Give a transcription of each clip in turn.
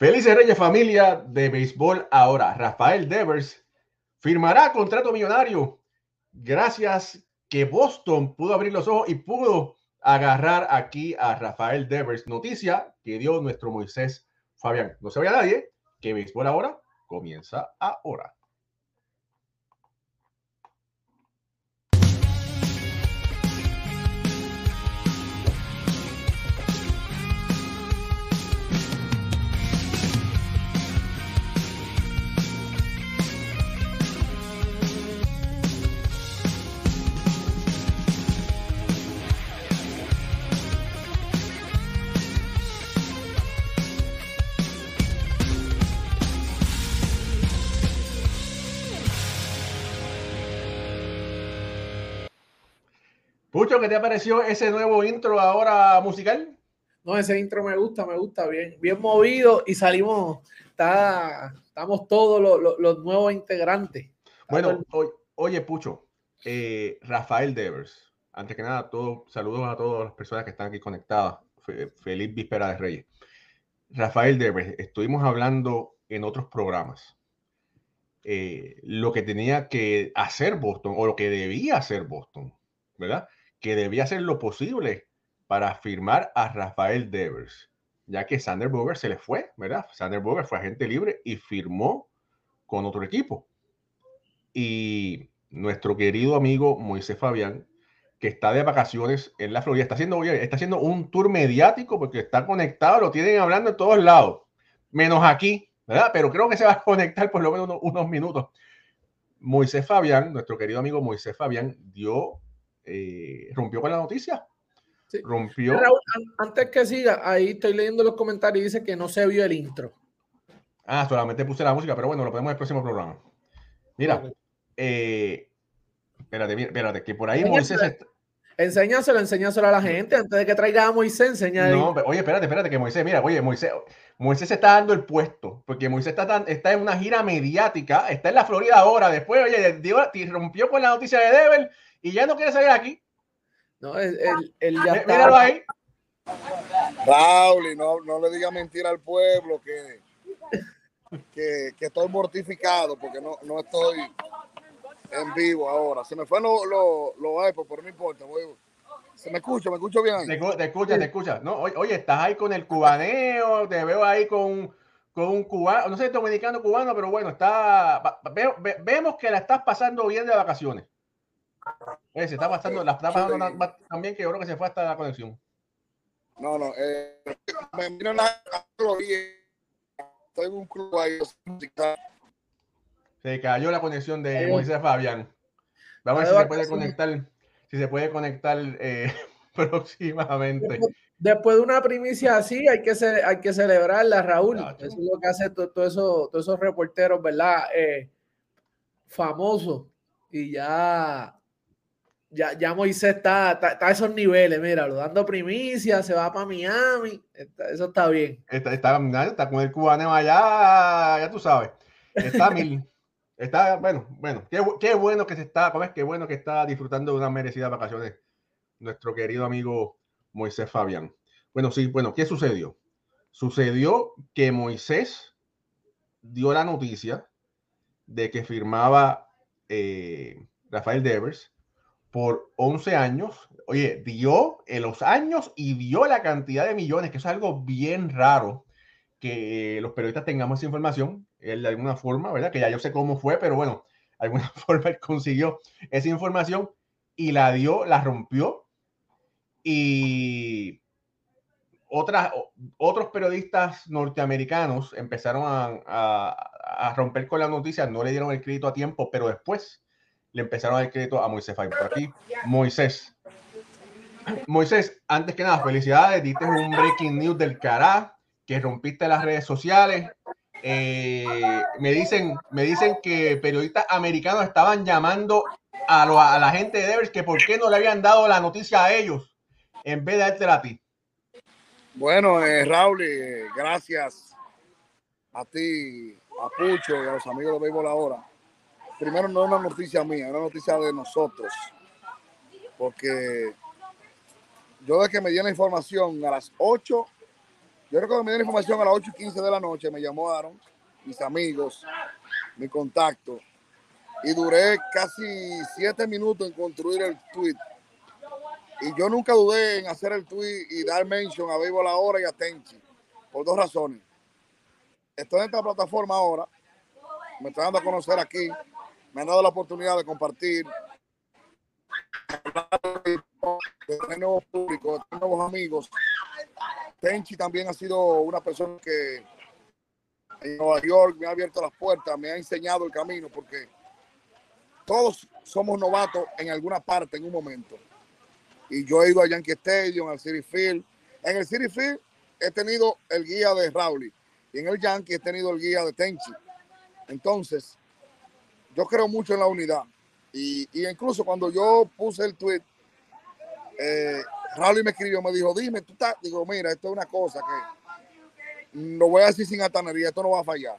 Felices Reyes familia de béisbol ahora. Rafael Devers firmará contrato millonario gracias que Boston pudo abrir los ojos y pudo agarrar aquí a Rafael Devers. Noticia que dio nuestro Moisés Fabián. No se vaya nadie, que béisbol ahora comienza ahora. Pucho, ¿qué te pareció ese nuevo intro ahora musical? No, ese intro me gusta, me gusta bien, bien movido y salimos, está, estamos todos los, los, nuevos integrantes. Bueno, oye, Pucho, eh, Rafael Devers, antes que nada, todo, saludos a todas las personas que están aquí conectadas. Feliz víspera de Reyes. Rafael Devers, estuvimos hablando en otros programas eh, lo que tenía que hacer Boston o lo que debía hacer Boston, ¿verdad? Que debía hacer lo posible para firmar a Rafael Devers, ya que Sander Boger se le fue, ¿verdad? Sander Boger fue agente libre y firmó con otro equipo. Y nuestro querido amigo Moisés Fabián, que está de vacaciones en la Florida, está haciendo, está haciendo un tour mediático porque está conectado, lo tienen hablando en todos lados, menos aquí, ¿verdad? Pero creo que se va a conectar por lo menos unos, unos minutos. Moisés Fabián, nuestro querido amigo Moisés Fabián, dio eh, rompió con la noticia. Rompió. antes que siga, ahí estoy leyendo los comentarios y dice que no se vio el intro. Ah, solamente puse la música, pero bueno, lo podemos en el próximo programa. Mira, eh, espérate, espérate, que por ahí Moisés. Está... Enséñaselo, enséñaselo a la gente antes de que traiga a Moisés. Enseña no, oye, espérate, espérate, que Moisés, mira, oye, Moisés, Moisés se está dando el puesto, porque Moisés está, está en una gira mediática, está en la Florida ahora, después, oye, rompió con la noticia de Devel y ya no quiere salir aquí. No, él, él, ya está. Míralo ahí. Raúl, no, no le diga mentira al pueblo que, que, que estoy mortificado porque no, no, estoy en vivo ahora. Se me fue los lo, lo iPod, pero no importa. Voy, se me escucha, me escucho bien. Te, te escucha, te escucha. No, oye, estás ahí con el cubaneo, te veo ahí con, con un cubano, no sé, dominicano cubano, pero bueno, está, vemos que la estás pasando bien de vacaciones. Eh, se está pasando, la está pasando también que yo creo que se fue hasta la conexión. No, no, eh, me vino la estoy en un club ahí. Se cayó la conexión de Moisés Fabián. Vamos a ver si se puede conectar, si se puede conectar eh, próximamente. Después, de una primicia así, hay que, hay que celebrarla, Raúl. eso es lo que hace todo, eso, todos esos reporteros, ¿verdad? Eh, famosos. Y ya ya, ya Moisés está, está, a esos niveles, mira, dando primicia, se va para Miami, eso está bien. Está, está, está, con el cubano allá, ya tú sabes. Está mil. Está, bueno, bueno, qué, qué, bueno que se está, ¿cómo es? Qué bueno que está disfrutando de unas merecidas vacaciones nuestro querido amigo Moisés Fabián. Bueno, sí, bueno, ¿qué sucedió? Sucedió que Moisés dio la noticia de que firmaba eh, Rafael Devers por 11 años. Oye, dio en los años y dio la cantidad de millones, que es algo bien raro que los periodistas tengamos esa información, él de alguna forma, ¿verdad? Que ya yo sé cómo fue, pero bueno, de alguna forma él consiguió esa información y la dio, la rompió. Y otras, otros periodistas norteamericanos empezaron a, a romper con la noticia, no le dieron el crédito a tiempo, pero después le empezaron a dar crédito a Moisés Por aquí, Moisés. Moisés, antes que nada, felicidades. Diste un breaking news del cará, que rompiste las redes sociales. Eh, me, dicen, me dicen que periodistas americanos estaban llamando a, la gente de Devers que por qué no le habían dado la noticia a ellos en vez de dártela a ti. Bueno, eh, Raúl, eh, gracias a ti, a Pucho y a los amigos de Béisbol Ahora primero no es una noticia mía, es una noticia de nosotros. Porque yo de que me dio la información a las 8 Yo recuerdo que me dieron información a las 8 y 15 de la noche, me llamaron mis amigos, mi contacto, y duré casi siete minutos en construir el tweet. Y yo nunca dudé en hacer el tweet y dar mention a Vivo la Hora y a Tenchi, por dos razones. Estoy en esta plataforma ahora, me estoy dando a conocer aquí, me han dado la oportunidad de compartir, de tener nuevos de nuevos amigos. Tenchi también ha sido una persona que en Nueva York me ha abierto las puertas, me ha enseñado el camino, porque todos somos novatos en alguna parte, en un momento. Y yo he ido a Yankee Stadium, al City Field. En el City Field he tenido el guía de Rowley y en el Yankee he tenido el guía de Tenchi. Entonces, yo creo mucho en la unidad. Y, incluso cuando yo puse el tweet, eh, Rowley me escribió, me dijo, dime, tú estás, digo, mira, esto es una cosa que lo voy a decir sin atanería, esto no va a fallar.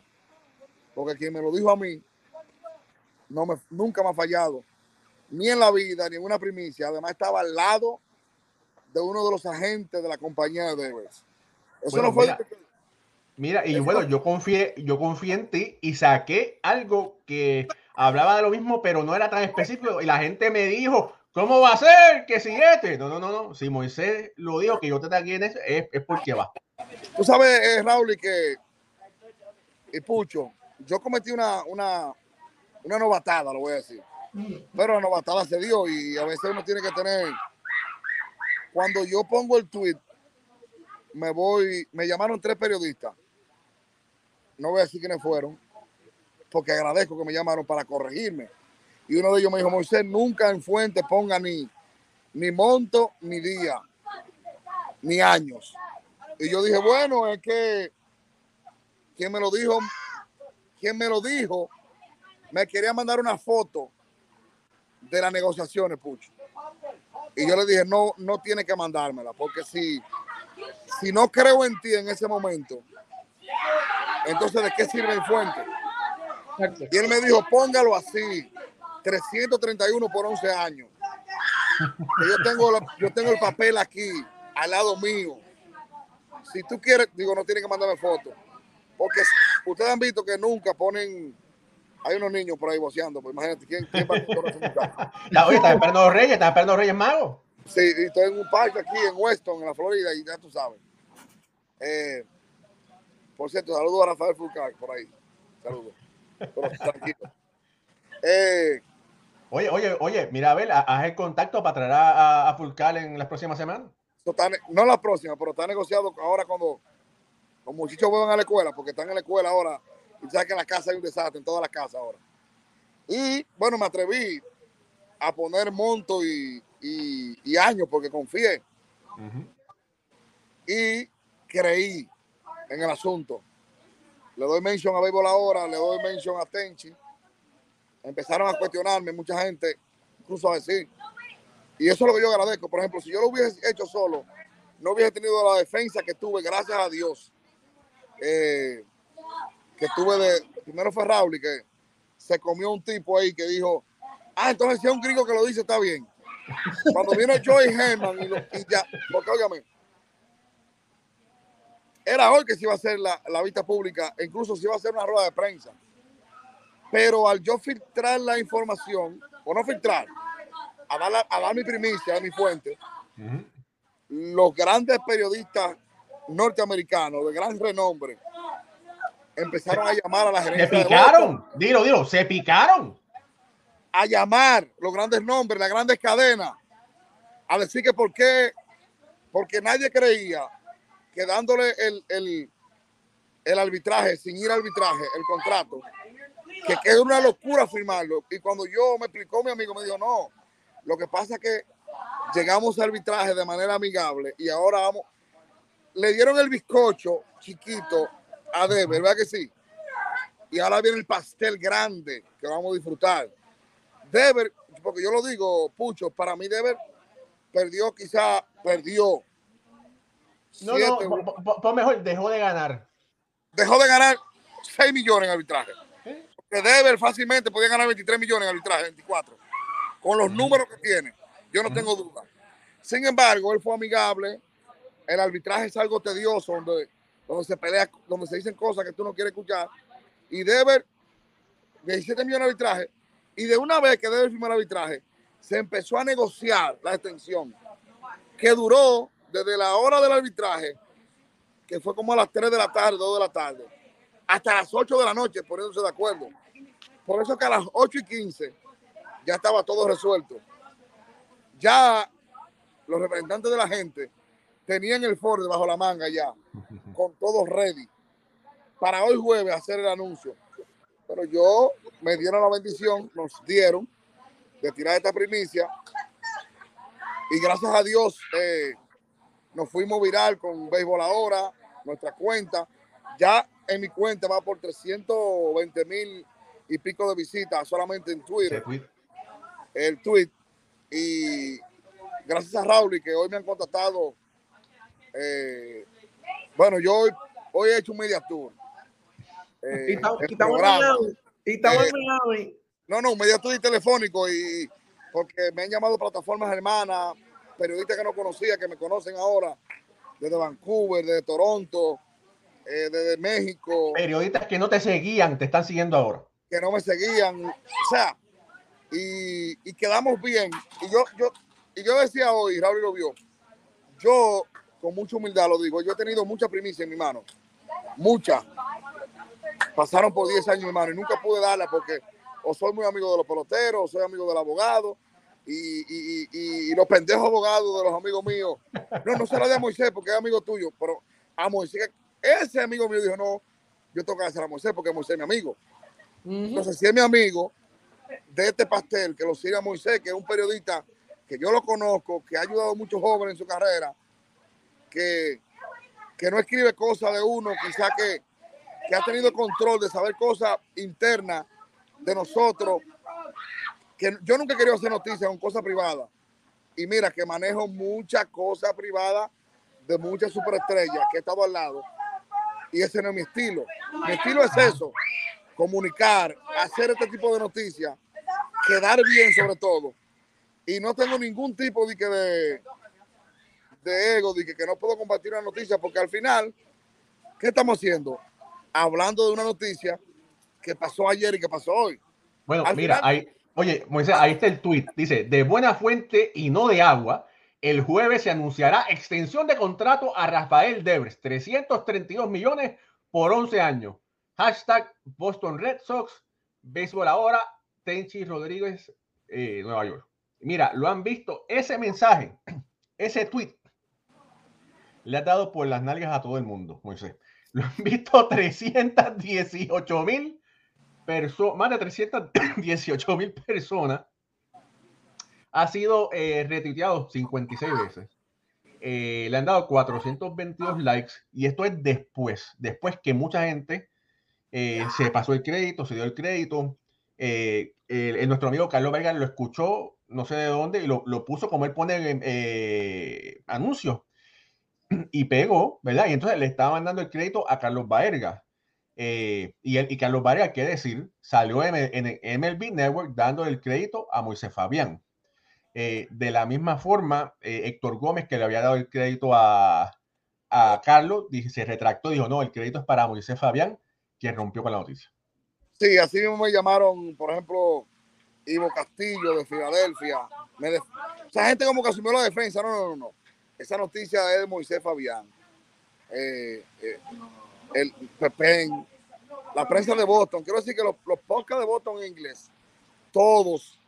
Porque quien me lo dijo a mí, no me, nunca me ha fallado, ni en la vida, ni en una primicia. Además, estaba al lado de uno de los agentes de la compañía de Devers. Eso no fue. Mira, y bueno, yo confié, yo confié en ti y saqué algo que hablaba de lo mismo, pero no era tan específico. Y la gente me dijo, ¿cómo va a ser? Que si este. No, no, no, no. Si Moisés lo dijo que yo te tagué en eso, es, es porque va. Tú sabes, eh, Raúl, y que. Y Pucho, yo cometí una, una, una novatada, lo voy a decir. Pero la novatada se dio y a veces uno tiene que tener. Cuando yo pongo el tweet, me voy, me llamaron tres periodistas. No voy a decir quiénes fueron, porque agradezco que me llamaron para corregirme. Y uno de ellos me dijo, Moisés, nunca en fuente ponga ni, ni monto, ni día, ni años. Y yo dije, bueno, es que, ¿quién me lo dijo? ¿Quién me lo dijo? me quería mandar una foto de las negociaciones, Pucho. Y yo le dije, no, no tiene que mandármela, porque si, si no creo en ti en ese momento, entonces ¿de qué sirve el fuente? Y él me dijo, póngalo así, 331 por 11 años. yo tengo, yo tengo el papel aquí, al lado mío. Si tú quieres, digo, no tiene que mandarme foto. Porque ustedes han visto que nunca ponen hay unos niños por ahí boceando, pues imagínate, ¿quién, quién va a oye, estás esperando los Reyes, estás esperando los Reyes Magos. Sí, y estoy en un parque aquí en Weston, en la Florida, y ya tú sabes. Eh, por cierto, saludo a Rafael Fulcar por ahí. Saludos. Tranquilo. Eh, oye, oye, oye, mira, a ver, haz el contacto para traer a, a Fulcar en las próximas semanas. no la próxima, pero está negociado ahora cuando los muchachos vuelvan a la escuela, porque están en la escuela ahora y sabes que en la casa hay un desastre, en todas las casas ahora. Y bueno, me atreví a poner monto y, y, años porque confié. Y creí en el asunto. Le doy mention a Béisbol ahora, le doy mention a Tenchi. Empezaron a cuestionarme mucha gente, incluso a decir. Y eso es lo que yo agradezco. Por ejemplo, si yo lo hubiese hecho solo, no hubiese tenido la defensa que tuve, gracias a Dios. Eh, que tuve de, primero fue Raúl y que se comió un tipo ahí que dijo, ah, entonces si es un gringo que lo dice, está bien. Cuando vino Joey Herman y, lo, y ya, porque óigame, era hoy que se iba a hacer la, la, vista pública, e incluso se iba a hacer una rueda de prensa. Pero al yo filtrar la información, o no filtrar, a dar, a dar mi primicia, a mi fuente, los grandes periodistas norteamericanos de gran renombre, empezaron a llamar a la gerencia. Se picaron, dilo, dilo, se picaron. A llamar los grandes nombres, las grandes cadenas, a decir que por qué, porque nadie creía que dándole el, el, el arbitraje, sin ir arbitraje, el contrato, que queda una locura firmarlo. Y cuando yo me explicó, mi amigo me dijo, no, lo que pasa es que llegamos al arbitraje de manera amigable y ahora vamos, le dieron el bizcocho chiquito a Deber, ¿verdad que sí? Y ahora viene el pastel grande que vamos a disfrutar. Deber, porque yo lo digo, Pucho, para mí Deber perdió, quizá perdió. No, no, mejor, dejó de ganar. Dejó de ganar 6 millones en arbitraje. Porque Deber fácilmente podía ganar 23 millones en arbitraje, 24. Con los números que tiene, yo no tengo duda. Sin embargo, él fue amigable. El arbitraje es algo tedioso, donde donde se pelea, donde se dicen cosas que tú no quieres escuchar. Y Deber, 17 millones de arbitraje. Y de una vez que Deber firmó el arbitraje, se empezó a negociar la extensión, que duró desde la hora del arbitraje, que fue como a las 3 de la tarde, 2 de la tarde, hasta las 8 de la noche, poniéndose de acuerdo. Por eso que a las 8 y 15 ya estaba todo resuelto. Ya los representantes de la gente tenían el Ford bajo la manga ya, con todo ready, para hoy jueves hacer el anuncio. Pero yo me dieron la bendición, nos dieron de tirar esta primicia. Y gracias a Dios eh, nos fuimos viral con Béisbol Ahora, nuestra cuenta. Ya en mi cuenta va por 320 mil y pico de visitas solamente en Twitter. El tweet. Y gracias a Raúl y que hoy me han contactado. Eh, bueno, yo hoy, hoy, he hecho un media tour. Eh, y estamos en No, no, un media tour telefónico y porque me han llamado plataformas hermanas, periodistas que no conocía, que me conocen ahora, desde Vancouver, desde Toronto, eh, desde México. Periodistas que no te seguían, te están siguiendo ahora. Que no me seguían. O sea, y, y quedamos bien. Y yo, yo, y yo decía hoy, Raúl lo vio, yo con mucha humildad lo digo, yo he tenido mucha primicia en mi mano, mucha. Pasaron por 10 años mi mano y nunca pude darla porque o soy muy amigo de los peloteros, o soy amigo del abogado, y, y, y, los pendejos abogados de los amigos míos. No, no se la de Moisés porque es amigo tuyo, pero a Moisés, ese amigo mío dijo, no, yo tengo que hacer a Moisés porque Moisés es mi amigo. Entonces, si es mi amigo de este pastel, que lo sigue a Moisés, que es un periodista que yo lo conozco, que ha ayudado a muchos jóvenes en su carrera, que, que no escribe cosas de uno, quizá que, que ha tenido control de saber cosas internas de nosotros, que yo nunca he querido hacer noticias con cosas privadas. Y mira que manejo muchas cosas privadas de muchas superestrellas que he estado al lado. Y ese no es mi estilo. Mi estilo es eso, comunicar, hacer este tipo de noticias, quedar bien sobre todo y no tengo ningún tipo de, que de, de ego, de que, que no puedo compartir una noticia, porque al final, ¿qué estamos haciendo? Hablando de una noticia que pasó ayer y que pasó hoy. Bueno, mira, ahí, oye, Moisés, ahí está el tweet. Dice, de buena fuente y no de agua, el jueves se anunciará extensión de contrato a Rafael Devers, 332 millones por 11 años. Hashtag Boston Red Sox, béisbol ahora, Tenchi Rodríguez, eh, Nueva York. Mira, lo han visto. Ese mensaje, ese tweet, le ha dado por las nalgas a todo el mundo, Moisés. Lo han visto 318 mil personas, más de 318 mil personas. Ha sido eh, retuiteado 56 veces. Eh, le han dado 422 likes y esto es después, después que mucha gente eh, se pasó el crédito, se dio el crédito. nuestro amigo Carlos Vega lo escuchó no sé de dónde, y lo, puso como él pone eh, anuncios. Y pegó, ¿verdad? Y entonces le estaba mandando el crédito a Carlos Baerga. Eh, y, y Carlos Baerga, qué decir, salió en, en, MLB Network dando el crédito a Moisés Fabián. Eh, de la misma forma, Héctor Gómez, que le había dado el crédito a, a Carlos, se retractó, dijo, no, el crédito es para Moisés Fabián, quien rompió con la noticia. Sí, así mismo me llamaron, por ejemplo, Ivo Castillo de Filadelfia. Esa gente como que asumió la defensa. No, no, no, no. Esa noticia es de Moisés Fabián. Eh, eh, el Pepén, la prensa de Boston. Quiero decir que los, los podcasts de Boston en inglés, todos,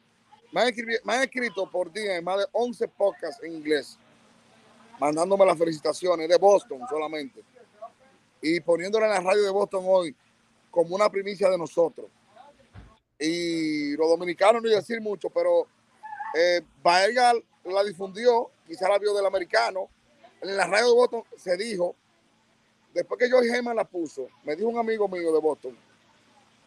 me han, escrito, por día más de 11 podcasts en inglés, mandándome las felicitaciones de Boston solamente. Y poniéndole en la radio de Boston hoy como una primicia de nosotros y los dominicanos no iba a decir mucho, pero eh, la difundió, quizá la vio del americano. En la radio de Boston se dijo, después que George Heyman la puso, me dijo un amigo mío de Boston,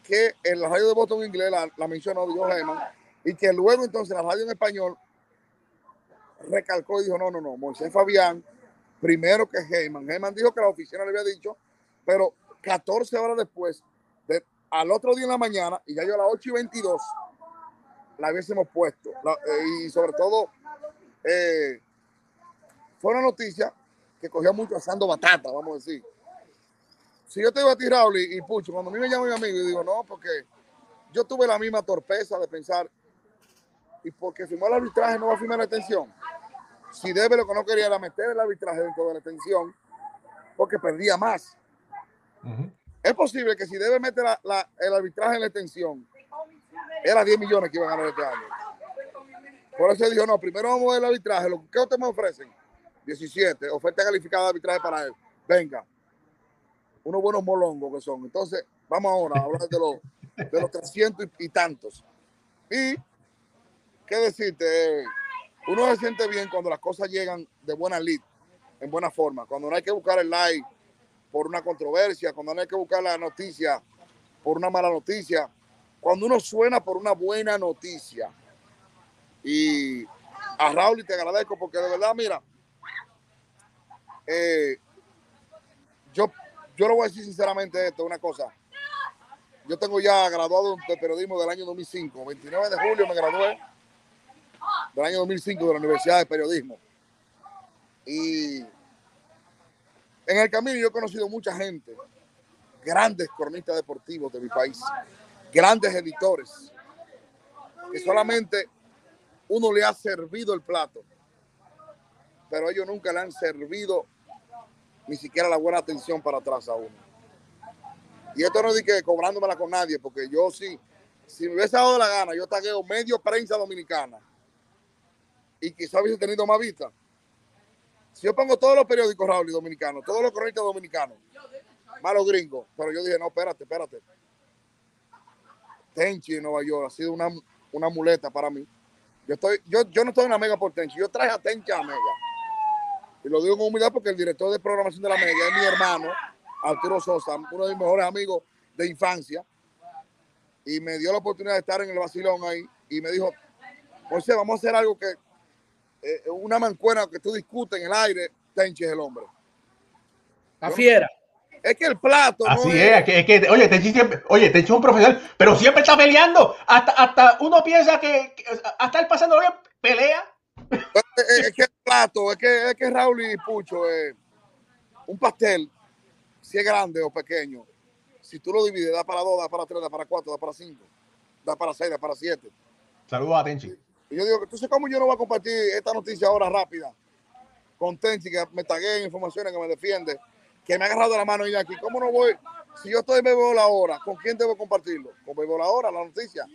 que en la radio de Boston inglés la, mencionó George Heyman, y que luego entonces la radio en español recalcó y dijo, no, no, no, Moisés Fabián, primero que Heyman. Heyman dijo que la oficina le había dicho, pero 14 horas después al otro día en la mañana, y ya yo a las 8 y 22 la hubiésemos puesto. Eh, y sobre todo, eh, fue una noticia que cogió mucho asando batata, vamos a decir. Si yo te digo a ti, Raúl y, Pucho, cuando a mí me llama mi amigo y digo, no, porque yo tuve la misma torpeza de pensar, y porque firmó el arbitraje no va a firmar la extensión. Si debe lo que no quería era meter el arbitraje dentro de la extensión, porque perdía más. Es posible que si debe meter el arbitraje en la extensión, era 10 millones que iban a ganar este año. Por eso dijo, no, primero vamos a ver el arbitraje. ¿Qué ustedes me ofrecen? 17, oferta calificada de arbitraje para él. Venga, unos buenos molongos que son. Entonces, vamos ahora a hablar de los, de los 300 y, tantos. Y, ¿qué decirte? Uno se siente bien cuando las cosas llegan de buena lead, en buena forma. Cuando no hay que buscar el like por una controversia, cuando no hay que buscar la noticia por una mala noticia, cuando uno suena por una buena noticia. Y a Raúl y te agradezco porque de verdad, mira, eh, yo yo lo voy a decir sinceramente esto, una cosa. Yo tengo ya graduado de periodismo del año 2005. 29 de julio me gradué del año 2005 de la Universidad de Periodismo. Y en el camino yo he conocido mucha gente, grandes cronistas deportivos de mi país, grandes editores, que solamente uno le ha servido el plato, pero ellos nunca le han servido ni siquiera la buena atención para atrás a uno. Y esto no que cobrándomela con nadie, porque yo sí, si me hubiese dado la gana, yo tagueo medio prensa dominicana y quizá hubiese tenido más vista. Si yo pongo todos los periódicos, Raúl, y dominicanos, todos los cronistas dominicanos, malos gringos, pero yo dije, no, espérate, espérate. Tenchi en Nueva York ha sido una, una muleta para mí. Yo, estoy, yo, yo no estoy en mega por Tenchi, yo traje a Tenchi a mega. Y lo digo con humildad porque el director de programación de la media es mi hermano, Arturo Sosa, uno de mis mejores amigos de infancia. Y me dio la oportunidad de estar en el vacilón ahí. Y me dijo, José, vamos a hacer algo que, eh, una mancuena que tú discutes en el aire, Tenchi es el hombre. La fiera. Es que el plato. Así es, es, que, oye, Tenchi siempre, oye, es un profesional, pero siempre está peleando. Hasta, hasta uno piensa que, hasta el pasando bien pelea es, que el plato, es que, es que Raúl y Pucho, eh, un pastel, si es grande o pequeño, si tú lo divides, da para dos, da para tres, da para cuatro, da para cinco, da para seis, da para siete. Saludos a Tenchi. Y yo digo, ¿tú sabes cómo yo no voy a compartir esta noticia ahora rápida? Con Tenchi, que me tagué en informaciones, que me defiende, que me ha agarrado la mano y aquí. ¿Cómo no voy? Si yo estoy en Bebo la hora, ¿con quién debo compartirlo? Con Bebo la hora, la noticia.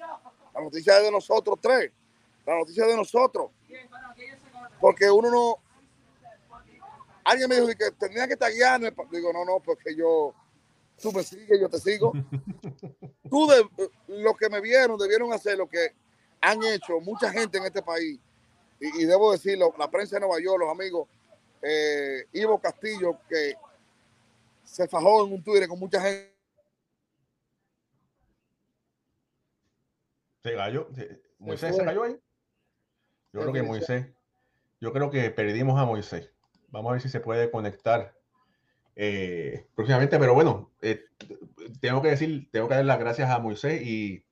La noticia es de nosotros tres. La noticia es de nosotros. Porque uno no. Alguien me dijo que tenía que taguearme. Digo, no, no, porque yo. Tú me sigues, yo te sigo. Tú, de, los que me vieron, debieron hacer lo que han hecho mucha gente en este país. Y, debo decirlo, la prensa de Nueva York, los amigos, eh, Ivo Castillo, que se fajó en un Twitter con mucha gente. Se cayó. Moisés se cayó ahí. Yo creo que Moisés, yo creo que perdimos a Moisés. Vamos a ver si se puede conectar eh, próximamente, pero bueno, eh, tengo que decir, tengo que dar las gracias a Moisés y,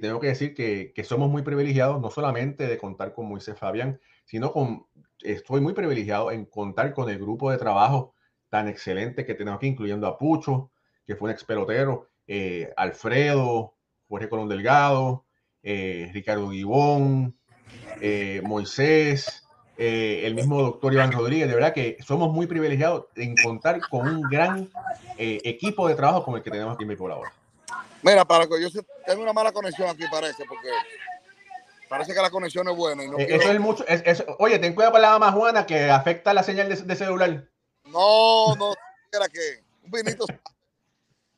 tengo que decir que, somos muy privilegiados, no solamente de contar con Moisés Fabián, sino con, estoy muy privilegiado en contar con el grupo de trabajo tan excelente que tenemos aquí, incluyendo a Pucho, que fue un expelotero, eh, Alfredo, Jorge Colón Delgado, Ricardo Guibón, Moisés, eh, el mismo doctor Iván Rodríguez. De verdad que somos muy privilegiados en contar con un gran eh, equipo de trabajo como el que tenemos aquí en mi ahora. Mira, para que yo tengo una mala conexión aquí, parece, porque parece que la conexión es buena. eso es mucho. oye, ten cuidado con la dama Juana que afecta la señal de, celular. No, no, era que un vinito.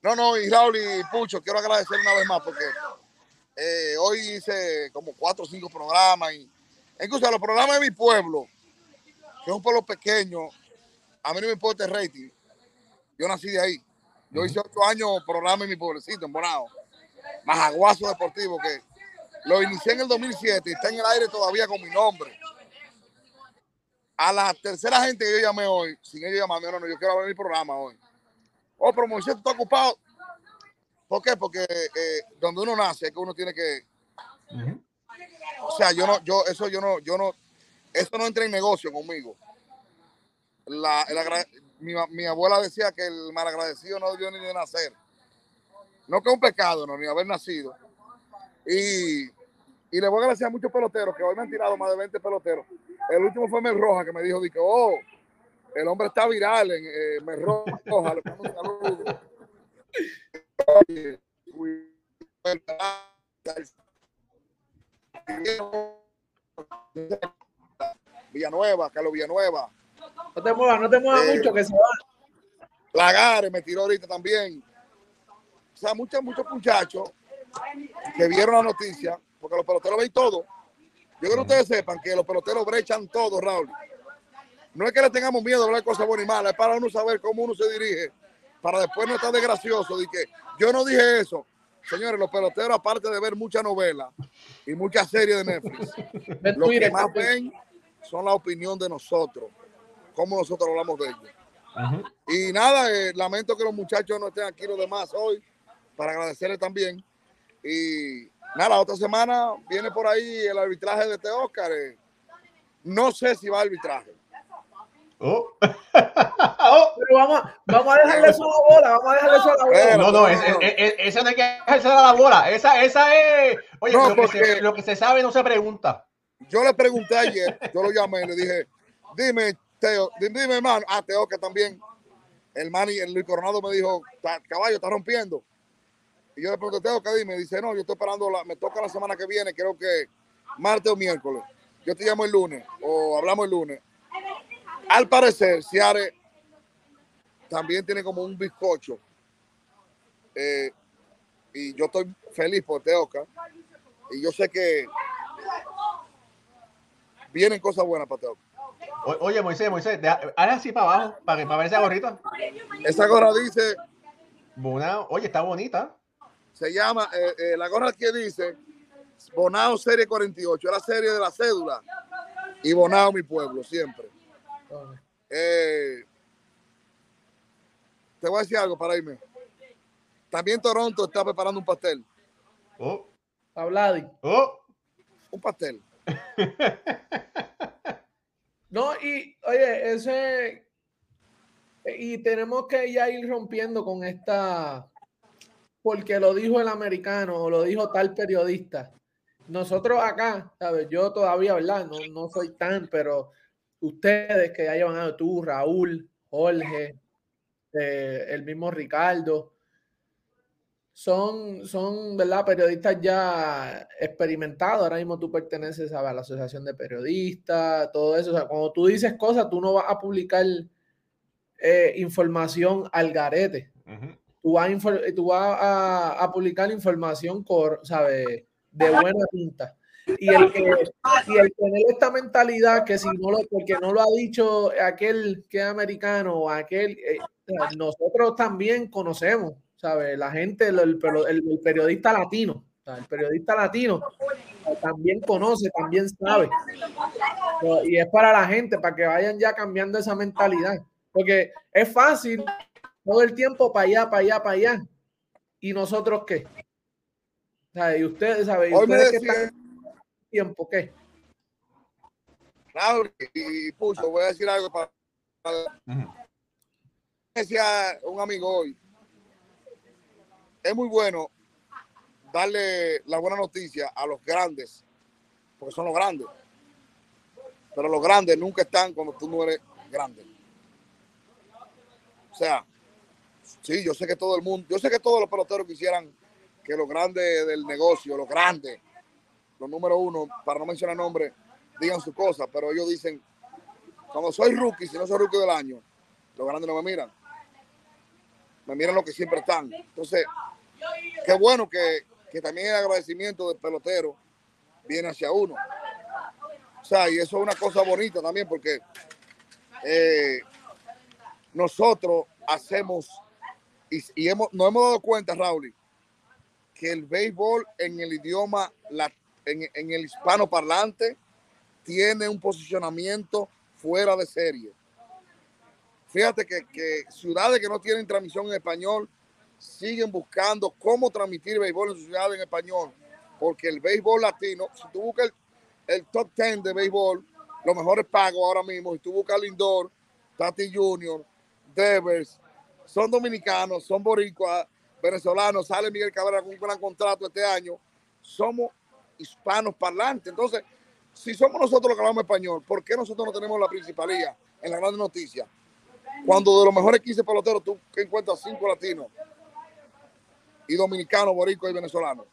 No, no, y Raúl y Pucho, quiero agradecer una vez más porque eh, hoy hice como cuatro o cinco programas. Y, incluso los programas de mi pueblo, que es un pueblo pequeño, a mí no me importa el rating. Yo nací de ahí. Yo hice ocho años programa en mi pueblecito, en Bonao. Majaguazo Deportivo, que lo inicié en el 2007 y está en el aire todavía con mi nombre. A la tercera gente que yo llamé hoy, sin ellos llamarme, no, no, yo quiero ver mi programa hoy. Oh, pero Moisés, tú estás ocupado. ¿Por qué? Porque eh, donde uno nace es que uno tiene que. O sea, yo no, yo, eso yo no, yo no, eso no entra en negocio conmigo. La, mi, abuela decía que el malagradecido no debió ni de nacer. No que es un pecado, no, ni haber nacido. Y, y le voy a agradecer a muchos peloteros que hoy me han tirado más de 20 peloteros. El último fue Mel Roja que me dijo, que, oh, el hombre está viral en eh, Mel Roja, le un saludo. Villanueva, Carlos Villanueva. No te muevas, no te muevas eh, mucho que se va. Lagares me tiró ahorita también. O sea, muchos, muchos muchachos que vieron la noticia, porque los peloteros ven todo. Yo quiero que ustedes sepan que los peloteros brechan todo, Raúl. No es que le tengamos miedo a hablar cosas buenas y malas, es para uno saber cómo uno se dirige, para después no estar de gracioso, de que yo no dije eso. Señores, los peloteros, aparte de ver mucha novela y muchas series de Netflix, lo que más ven son la opinión de nosotros, cómo nosotros hablamos de ellos. Y nada, eh, lamento que los muchachos no estén aquí los demás hoy, para agradecerles también. Y nada, otra semana viene por ahí el arbitraje de este Oscar. Eh. No sé si va a arbitraje. Oh. oh. Pero vamos, vamos a dejarle eso a la bola, vamos a dejarle eso a la bola. No, no, esa no hay que dejarse a la bola. Esa, esa es. Oye, lo, que se, lo, que se, sabe no se pregunta. Yo le pregunté ayer, yo lo llamé y le dije, dime, Teo, dime, hermano, ah, Teo, que también el Manny, el Luis Coronado me dijo, caballo, está rompiendo. Y yo le pregunté, Teo, ¿qué dime? Dice, no, yo estoy esperando, la, me toca la semana que viene, creo que martes o miércoles. Yo te llamo el lunes o hablamos el lunes. Al parecer, Ciare también tiene como un bizcocho. Eh, y yo estoy feliz por Teoca. Y yo sé que vienen cosas buenas para Teoca. oye, Moisés, Moisés, haz así para abajo, para, para ver esa gorrita. Esa gorra dice. Bonao, oye, está bonita. Se llama, eh, eh, la gorra que dice Bonao Serie 48, es la serie de la cédula. Y Bonao, mi pueblo, siempre. Eh, te voy a decir algo para irme. También Toronto está preparando un pastel. Oh. Habladi. Oh. Un pastel. no, y oye, ese. Y tenemos que ya ir rompiendo con esta. Porque lo dijo el americano o lo dijo tal periodista. Nosotros acá, ¿sabes? Yo todavía, ¿verdad? No, no soy tan, pero ustedes que ya llevan a tú, Raúl, Jorge, eh, el mismo Ricardo, son, son, ¿verdad? Periodistas ya experimentados. Ahora mismo tú perteneces a la Asociación de Periodistas, todo eso. O sea, cuando tú dices cosas, tú no vas a publicar eh, información al garete. Tú vas, a, a, publicar información, ¿sabes? De buena tinta. Y el que, y el tener esta mentalidad que si no lo, porque no lo ha dicho aquel que es americano o aquel, eh, nosotros también conocemos, ¿sabes? La gente, el, el, periodista latino, el periodista latino también conoce, también sabe. Y es para la gente, para que vayan ya cambiando esa mentalidad. Porque es fácil todo el tiempo para allá, para allá, para allá. ¿Y nosotros qué? Y ustedes, ¿saben? Ustedes que están tiempo, ¿qué? Raúl y Pucho, voy a decir algo para. Decía un amigo hoy, es muy bueno darle la buena noticia a los grandes, porque son los grandes. Pero los grandes nunca están cuando tú no eres grande. O sea, sí, yo sé que todo el mundo, yo sé que todos los peloteros quisieran que los grandes del negocio, los grandes, los número uno, para no mencionar nombres, digan su cosa, pero ellos dicen, cuando soy rookie, si no soy rookie del año, los grandes no me miran. Me miran los que siempre están. Entonces, qué bueno que, también el agradecimiento del pelotero viene hacia uno. O sea, y eso es una cosa bonita también porque eh, nosotros hacemos y, hemos, nos hemos dado cuenta, Raúl, que el béisbol en el idioma latino en, el hispano parlante tiene un posicionamiento fuera de serie. Fíjate que, ciudades que no tienen transmisión en español siguen buscando cómo transmitir béisbol en su ciudad en español, porque el béisbol latino, si tú buscas el, top 10 de béisbol, los mejores pagos ahora mismo, si tú buscas Lindor, Tati Junior, Devers, son dominicanos, son boricuas, venezolanos, sale Miguel Cabrera con un gran contrato este año, somos hispanos parlantes. Entonces, si somos nosotros los que hablamos español, ¿por qué nosotros no tenemos la principalía en la gran noticia? Cuando de los mejores 15 peloteros tú encuentras cinco latinos y dominicanos, boricuas y venezolanos.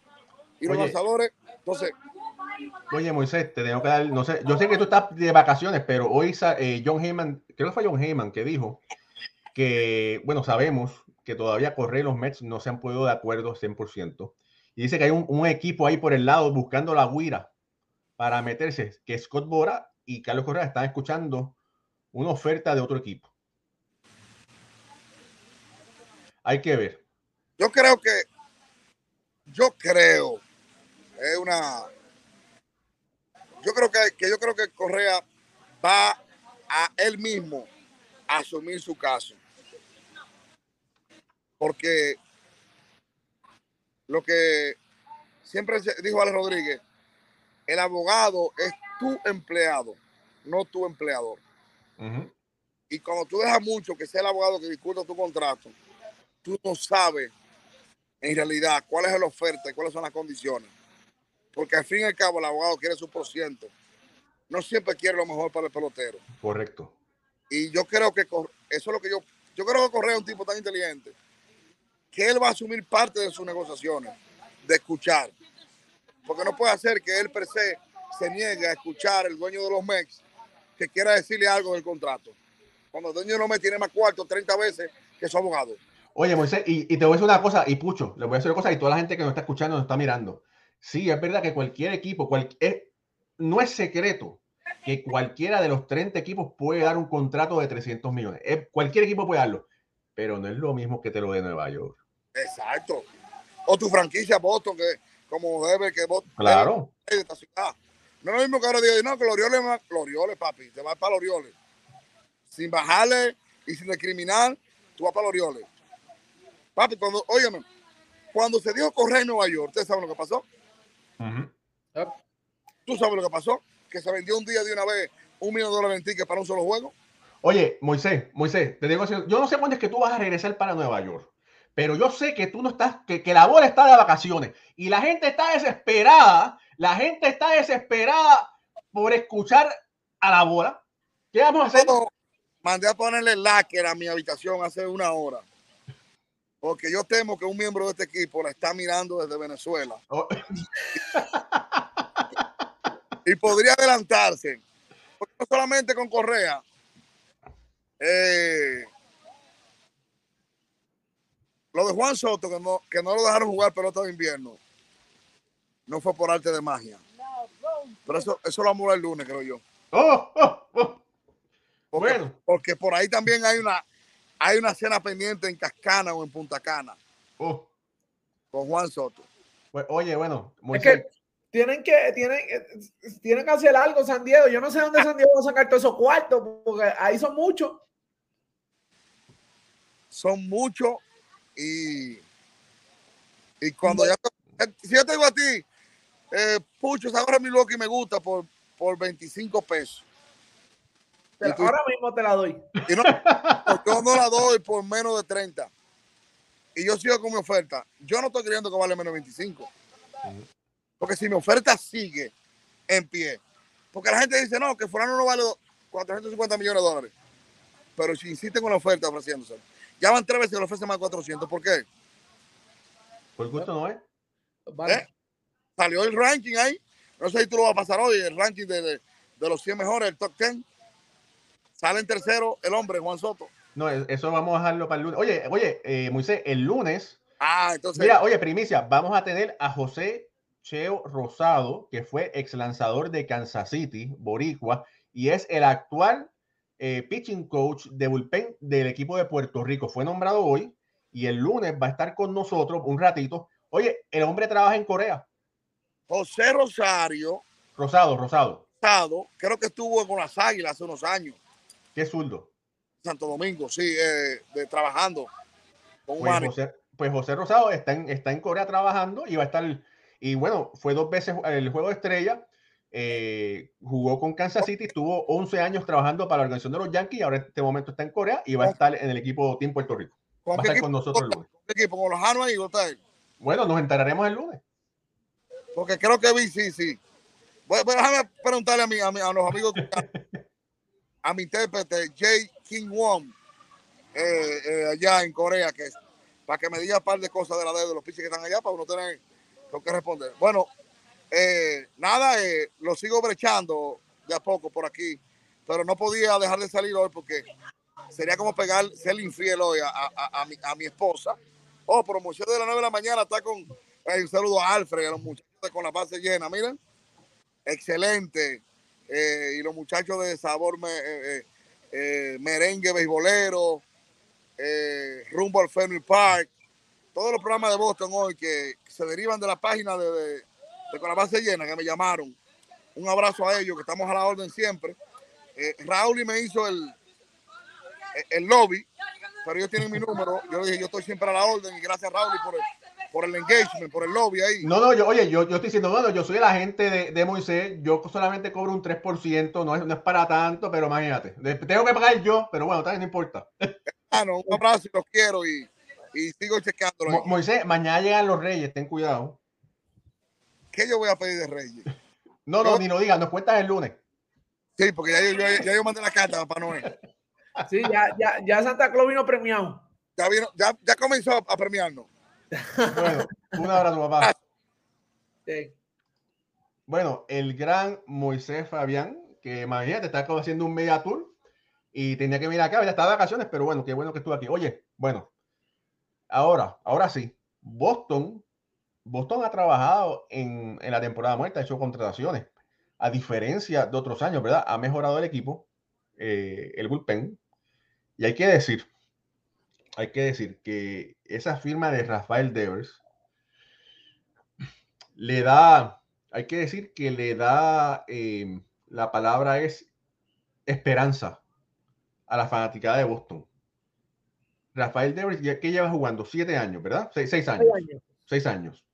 Y los lanzadores, entonces... Oye, Moisés, te tengo que dar, no sé, yo sé que tú estás de vacaciones, pero hoy eh, John Heyman, creo que fue John Heyman que dijo que, bueno, sabemos que todavía Correa y los Mets no se han podido de acuerdo 100%. Y dice que hay un, equipo ahí por el lado buscando la guira para meterse, que Scott Bora y Carlos Correa están escuchando una oferta de otro equipo. Hay que ver. Yo creo que, yo creo, es una, yo creo que, que yo creo que Correa va a él mismo a asumir su caso porque lo que siempre dijo Alex Rodríguez, el abogado es tu empleado, no tu empleador. Y cuando tú dejas mucho que sea el abogado que discuta tu contrato, tú no sabes en realidad cuál es la oferta y cuáles son las condiciones. Porque al fin y al cabo el abogado quiere su por ciento. No siempre quiere lo mejor para el pelotero. Correcto. Y yo creo que eso es lo que yo, yo creo que Correa es un tipo tan inteligente que él va a asumir parte de sus negociaciones, de escuchar. Porque no puede hacer que él per se se niegue a escuchar el dueño de los MEX que quiera decirle algo del contrato. Cuando el dueño de los MEX tiene más cuarto 30 veces que su abogado. Oye, Moisés, y, te voy a decir una cosa, y Pucho, le voy a decir una cosa, y toda la gente que nos está escuchando, nos está mirando. Sí, es verdad que cualquier equipo, no es secreto que cualquiera de los 30 equipos puede dar un contrato de 300 millones. cualquier equipo puede darlo, pero no es lo mismo que te lo de Nueva York. Exacto. O tu franquicia Boston, que como debe que Boston. Claro. No es lo mismo que ahora digo, no, que los Orioles, los Orioles, papi, te vas para los Orioles. Sin bajarle y sin discriminar, tú vas para los Orioles. Papi, cuando, óyeme, cuando se dio correr en Nueva York, ¿ustedes saben lo que pasó? ¿Tú sabes lo que pasó? Que se vendió un día de una vez un millón de dólares en tickets para un solo juego. Oye, Moisés, Moisés, te digo, yo no sé cuándo es que tú vas a regresar para Nueva York pero yo sé que tú no estás, que, que la bola está de vacaciones y la gente está desesperada, la gente está desesperada por escuchar a la bola. ¿Qué vamos a hacer? mandé a ponerle láquer a mi habitación hace una hora. Porque yo temo que un miembro de este equipo la está mirando desde Venezuela. Oh. y podría adelantarse. Porque no solamente con Correa. Eh, lo de Juan Soto, que no, que no lo dejaron jugar pelota de invierno, no fue por arte de magia. Pero eso, eso lo vamos el lunes, creo yo. Oh, oh, oh. Porque, bueno. Porque por ahí también hay una, hay una cena pendiente en Cascana o en Punta Cana. Con Juan Soto. Pues, oye, bueno, es que tienen que, tienen, tienen que hacer algo, San Diego. Yo no sé dónde San Diego va a sacar todos esos cuartos, porque ahí son muchos. Son muchos y, y cuando ya, si yo te digo a ti, eh, Pucho, ahora mi loco y me gusta por, por 25 pesos. ahora mismo te la doy. Y no, yo no la doy por menos de 30. Y yo sigo con mi oferta. Yo no estoy creyendo que vale menos de 25. Porque si mi oferta sigue en pie, porque la gente dice, no, que fulano no vale 450 millones de dólares. Pero si insisten con la oferta ofreciéndose, ya van tres veces que le ofrecen más de 400. ¿Por qué? Por gusto no es. ¿Eh? Salió el ranking ahí. No sé si tú lo vas a pasar hoy, el ranking de, los 100 mejores, el top 10. Sale en tercero el hombre, Juan Soto. No, eso vamos a dejarlo para el lunes. Oye, oye, eh, Moisés, el lunes. Ah, entonces. Mira, oye, primicia, vamos a tener a José Cheo Rosado, que fue ex lanzador de Kansas City, Boricua, y es el actual eh, pitching coach de bullpen del equipo de Puerto Rico. Fue nombrado hoy y el lunes va a estar con nosotros un ratito. Oye, el hombre trabaja en Corea. José Rosario. Rosado, Rosado. Rosado, creo que estuvo con las Águilas hace unos años. ¿Qué zurdo? Santo Domingo, sí, eh, de, trabajando con pues José, pues José Rosado está en, está en Corea trabajando y va a estar, y bueno, fue dos veces el juego de estrella eh, jugó con Kansas City, estuvo 11 años trabajando para la organización de los Yankees y ahora en este momento está en Corea y va a estar en el equipo Team Puerto Rico. Va a estar con nosotros el lunes. ¿Qué equipo? ¿Con los y Bueno, nos enteraremos el lunes. Porque creo que vi, sí, sí. Bueno, déjame preguntarle a, mi, a, a los amigos, a mi intérprete, Jay King Wong, eh, eh, allá en Corea, que para que me diga un par de cosas de la deuda de los piches que están allá, para uno tener lo que responder. Bueno, eh, nada, lo sigo brechando de a poco por aquí, pero no podía dejar de salir hoy porque sería como pegar, ser infiel hoy a, mi, a mi, esposa. Oh, promoción de las 9 de la mañana está con un saludo a Alfred, a los muchachos con la base llena, miren excelente. Eh, y los muchachos de sabor eh, eh, merengue beisbolero, rumbo al Fenway Park, todos los programas de Boston hoy que se derivan de la página de, Con la base llena que me llamaron. Un abrazo a ellos, que estamos a la orden siempre. Raúl y me hizo el, el lobby, pero ellos tienen mi número. Yo dije, yo estoy siempre a la orden y gracias Raúl por el, por el engagement, por el lobby ahí. No, no, yo, oye, yo, yo estoy diciendo, bueno, yo soy el agente de, de Moisés, yo solamente cobro un 3%, no es, no es para tanto, pero imagínate, tengo que pagar yo, pero bueno, también no importa. Ah, no, un abrazo, los quiero y, y sigo chequeándolo. Moisés, mañana llegan los reyes, ten cuidado. ¿Qué yo voy a pedir de reyes? No, no, ni lo digas, nos cuentas el lunes. Sí, porque ya yo, ya yo mandé la carta a Papá Noel. Sí, ya, ya, ya Santa Claus vino premiado. Ya, vino, ya, ya comenzó a premiarnos. Bueno, un abrazo, papá. Bueno, el gran Moisés Fabián, que imagínate, está haciendo un media tour y tenía que venir acá, ya estaba de vacaciones, pero bueno, qué bueno que estuvo aquí. Oye, bueno, ahora, ahora sí, Boston, Boston ha trabajado en, en la temporada muerta, ha hecho contrataciones, a diferencia de otros años, ¿verdad? Ha mejorado el equipo, eh, el bullpen, y hay que decir, hay que decir que esa firma de Rafael Devers le da, hay que decir que le da, em, la palabra es esperanza a la fanaticada de Boston. Rafael Devers, que lleva jugando siete años, ¿verdad? Seis, años, seis años.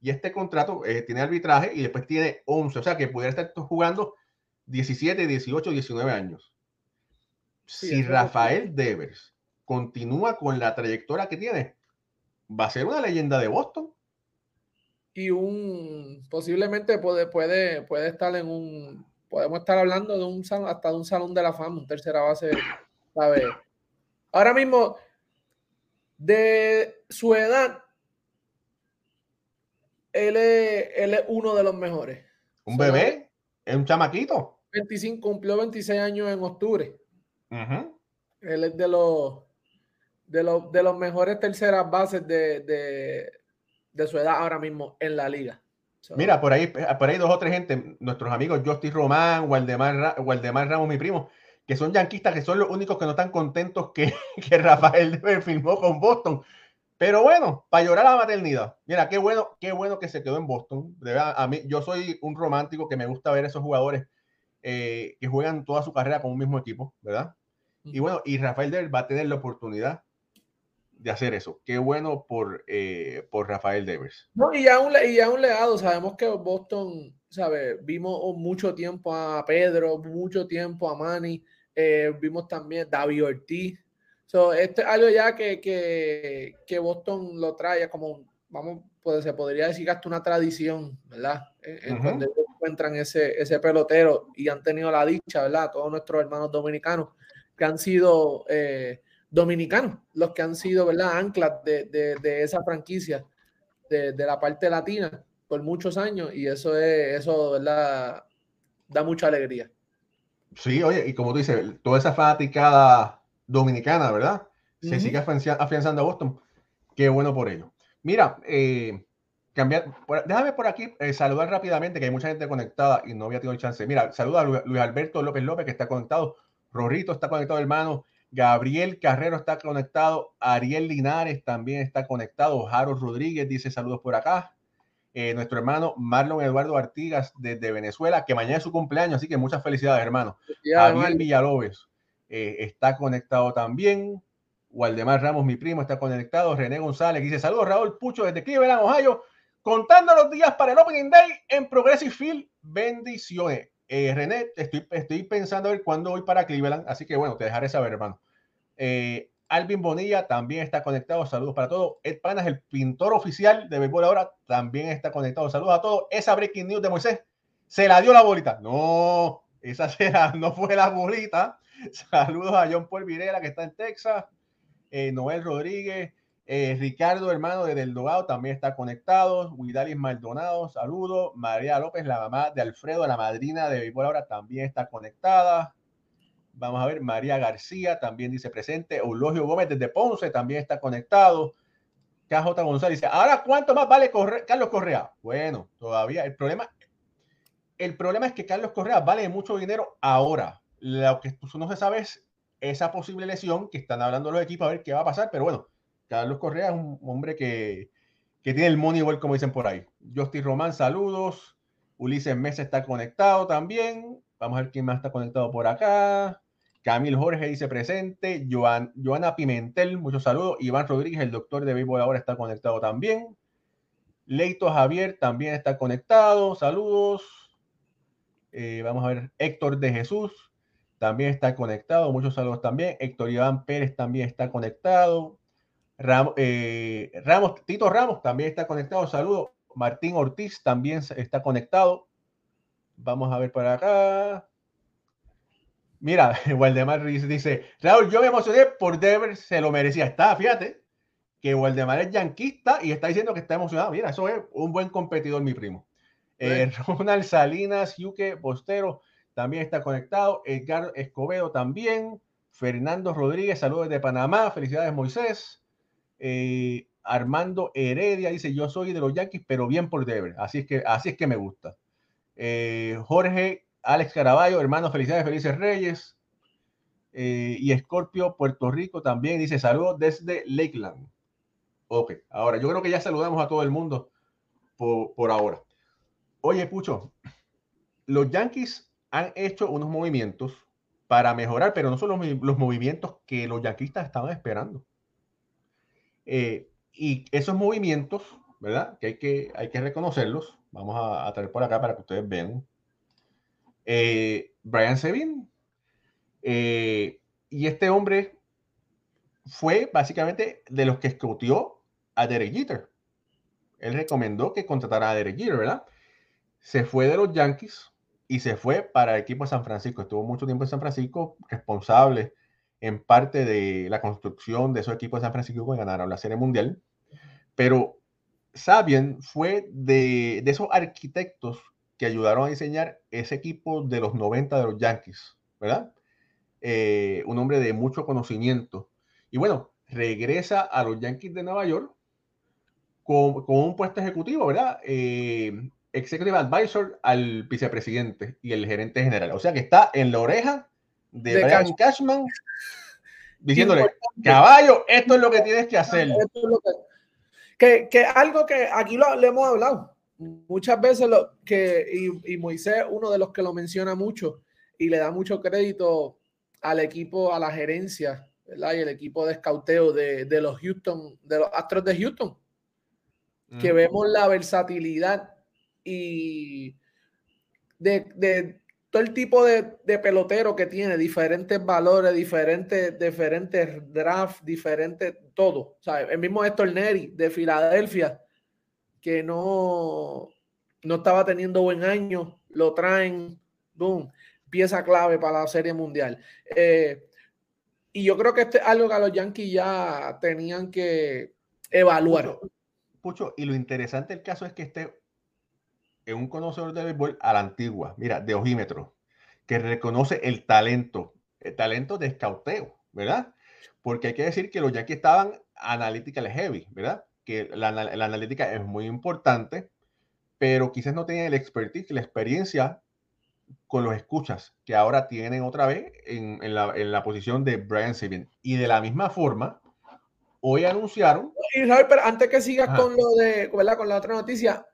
Y este contrato eh, tiene arbitraje y después tiene 11, o sea que pudiera estar jugando 17, 18, 19 años. si Rafael Devers continúa con la trayectoria que tiene, va a ser una leyenda de Boston. Y un posiblemente puede, puede, puede estar en un, podemos estar hablando de un hasta de un salón de la fama, un tercera base, ¿sabes? Ahora mismo, de su edad, él es, él es uno de los mejores. ¿Un bebé? ¿Es un chamaquito? 25, cumplió 26 años en octubre. Él es de los de, de los mejores terceras bases de, de, su edad ahora mismo en la liga. Mira, por ahí, por ahí dos o tres gente, nuestros amigos Justin Román, Waldemar, Waldemar Ramos, mi primo, que son yanquistas, que son los únicos que no están contentos que, que Rafael Dever firmó con Boston. Pero bueno, para llorar a la maternidad. Mira, qué bueno, qué bueno que se quedó en Boston. De verdad, a mí, yo soy un romántico que me gusta ver esos jugadores eh, que juegan toda su carrera con un mismo equipo, ¿verdad? Y bueno, y Rafael Dever va a tener la oportunidad de hacer eso. Qué bueno por, eh, por Rafael Devers. No, y ya un, y ya un legado. Sabemos que Boston, ¿sabe? Vimos mucho tiempo a Pedro, mucho tiempo a Manny, eh, vimos también David Ortiz. So, esto es algo ya que, que, que Boston lo trae como, vamos, pues se podría decir que hasta una tradición, ¿verdad? En, donde encuentran ese, ese pelotero y han tenido la dicha, ¿verdad? Todos nuestros hermanos dominicanos que han sido... Eh, dominicanos, los que han sido, ¿verdad? Anclas de, de, esa franquicia de, de, la parte latina por muchos años y eso es, eso, ¿verdad? Da mucha alegría. Sí, oye, y como tú dices, toda esa fanaticada dominicana, ¿verdad? Se sigue afianzando a Boston. Qué bueno por ello. Mira, eh, cambiar, déjame por aquí eh, saludar rápidamente, que hay mucha gente conectada y no había tenido chance. Mira, saluda a Luis Alberto López López, que está conectado. Rorrito está conectado, hermano. Gabriel Carrero está conectado. Ariel Linares también está conectado. Jaro Rodríguez dice saludos por acá. Eh, nuestro hermano Marlon Eduardo Artigas desde Venezuela, que mañana es su cumpleaños, así que muchas felicidades, hermano. Javier Villalobes eh, está conectado también. Waldemar Ramos, mi primo, está conectado. René González dice saludos, Raúl Pucho desde Cleveland, Ohio. Contando los días para el Opening Day en Progressive Field, bendiciones. Eh, René, estoy, estoy pensando a ver cuándo voy para Cleveland, así que bueno, te dejaré saber, hermano. Eh, Alvin Bonilla también está conectado, saludos para todos. Ed Panas, el pintor oficial de béisbol ahora, también está conectado, saludos a todos. Esa breaking news de Moisés, se la dio la bolita. No, esa será, no fue la bolita. Saludos a John Paul Virela, que está en Texas. Eh, Noel Rodríguez. Eh, Ricardo, hermano de Del Dogado, también está conectado. Widalis Maldonado, saludos. María López, la mamá de Alfredo, la madrina de Béisbol ahora, también está conectada. Vamos a ver, María García también dice presente. Eulogio Gómez desde Ponce también está conectado. KJ González dice, ahora cuánto más vale Carlos Correa. Bueno, todavía el problema, el problema es que Carlos Correa vale mucho dinero ahora. Lo que no se sabe es esa posible lesión que están hablando los equipos a ver qué va a pasar, pero bueno, Carlos Correa es un hombre que, que tiene el money igual como dicen por ahí. Justin Román, saludos. Ulises Mesa está conectado también. Vamos a ver quién más está conectado por acá. Camil Jorge dice presente. Joan, Joana Pimentel, muchos saludos. Iván Rodríguez, el doctor de béisbol ahora está conectado también. Leito Javier también está conectado. Saludos. Eh, vamos a ver, Héctor de Jesús también está conectado. Muchos saludos también. Héctor Iván Pérez también está conectado. Eh, Ramos, Tito Ramos también está conectado. Saludos. Martín Ortiz también está conectado. Vamos a ver para acá. Mira, Waldemar dice, Raúl, yo me emocioné por Dever, se lo merecía. Está, fíjate, que Waldemar es yanquista y está diciendo que está emocionado. Mira, eso es un buen competidor, mi primo. Eh, Ronald Salinas, Yuke Bostero también está conectado. Edgar Escobedo también. Fernando Rodríguez, saludos de Panamá. Felicidades, Moisés. Eh, Armando Heredia dice: Yo soy de los Yankees, pero bien por Deber. Así es que, así es que me gusta. Eh, Jorge Alex Caraballo, hermano, felicidades, felices Reyes. y Escorpio, Puerto Rico también dice: Saludos desde Lakeland. Ok, ahora yo creo que ya saludamos a todo el mundo por, por ahora. Oye, Pucho, los Yankees han hecho unos movimientos para mejorar, pero no son los, movimientos que los yanquistas estaban esperando. Eh, y esos movimientos, ¿verdad? Que hay que, hay que reconocerlos. Vamos a, traer por acá para que ustedes vean. Eh, Brian Sevin. Eh, y este hombre fue básicamente de los que escrutió a Derek Jeter. Él recomendó que contratara a Derek Jeter, ¿verdad? se fue de los Yankees y se fue para el equipo de San Francisco. Estuvo mucho tiempo en San Francisco, responsable en parte de la construcción de esos equipos de San Francisco que ganaron la Serie Mundial. Pero Sabien fue de, esos arquitectos que ayudaron a diseñar ese equipo de los 90 de los Yankees, ¿verdad? Eh, un hombre de mucho conocimiento. Y bueno, regresa a los Yankees de Nueva York con, un puesto ejecutivo, ¿verdad? Eh, Executive Advisor al vicepresidente y el gerente general. O sea que está en la oreja de, Brian Cashman diciéndole, caballo, esto es lo que tienes que hacer. que, que, algo que aquí lo, le hemos hablado muchas veces, lo, que, y, y, Moisés, uno de los que lo menciona mucho y le da mucho crédito al equipo, a la gerencia, ¿verdad? Y el equipo de escauteo de, de los Houston, de los Astros de Houston, que vemos la versatilidad y de, todo el tipo de, de, pelotero que tiene, diferentes valores, diferentes, diferentes drafts, diferentes, todo. O el mismo Héctor Neri de Filadelfia, que no, no estaba teniendo buen año, lo traen, boom, pieza clave para la Serie Mundial. Eh, y yo creo que este es algo que los Yankees ya tenían que evaluar. Pucho, y lo interesante del caso es que este un conocedor de béisbol a la antigua, mira, de ojímetro, que reconoce el talento, el talento de escauteo, ¿verdad? Porque hay que decir que los Yankees estaban analítica heavy, ¿verdad? Que la, analítica es muy importante, pero quizás no tenían el expertise, la experiencia con los escuchas que ahora tienen otra vez en, la, posición de Brian Sabin. Y de la misma forma, hoy anunciaron. Y pero antes que sigas con lo de, ¿verdad? Con la otra noticia,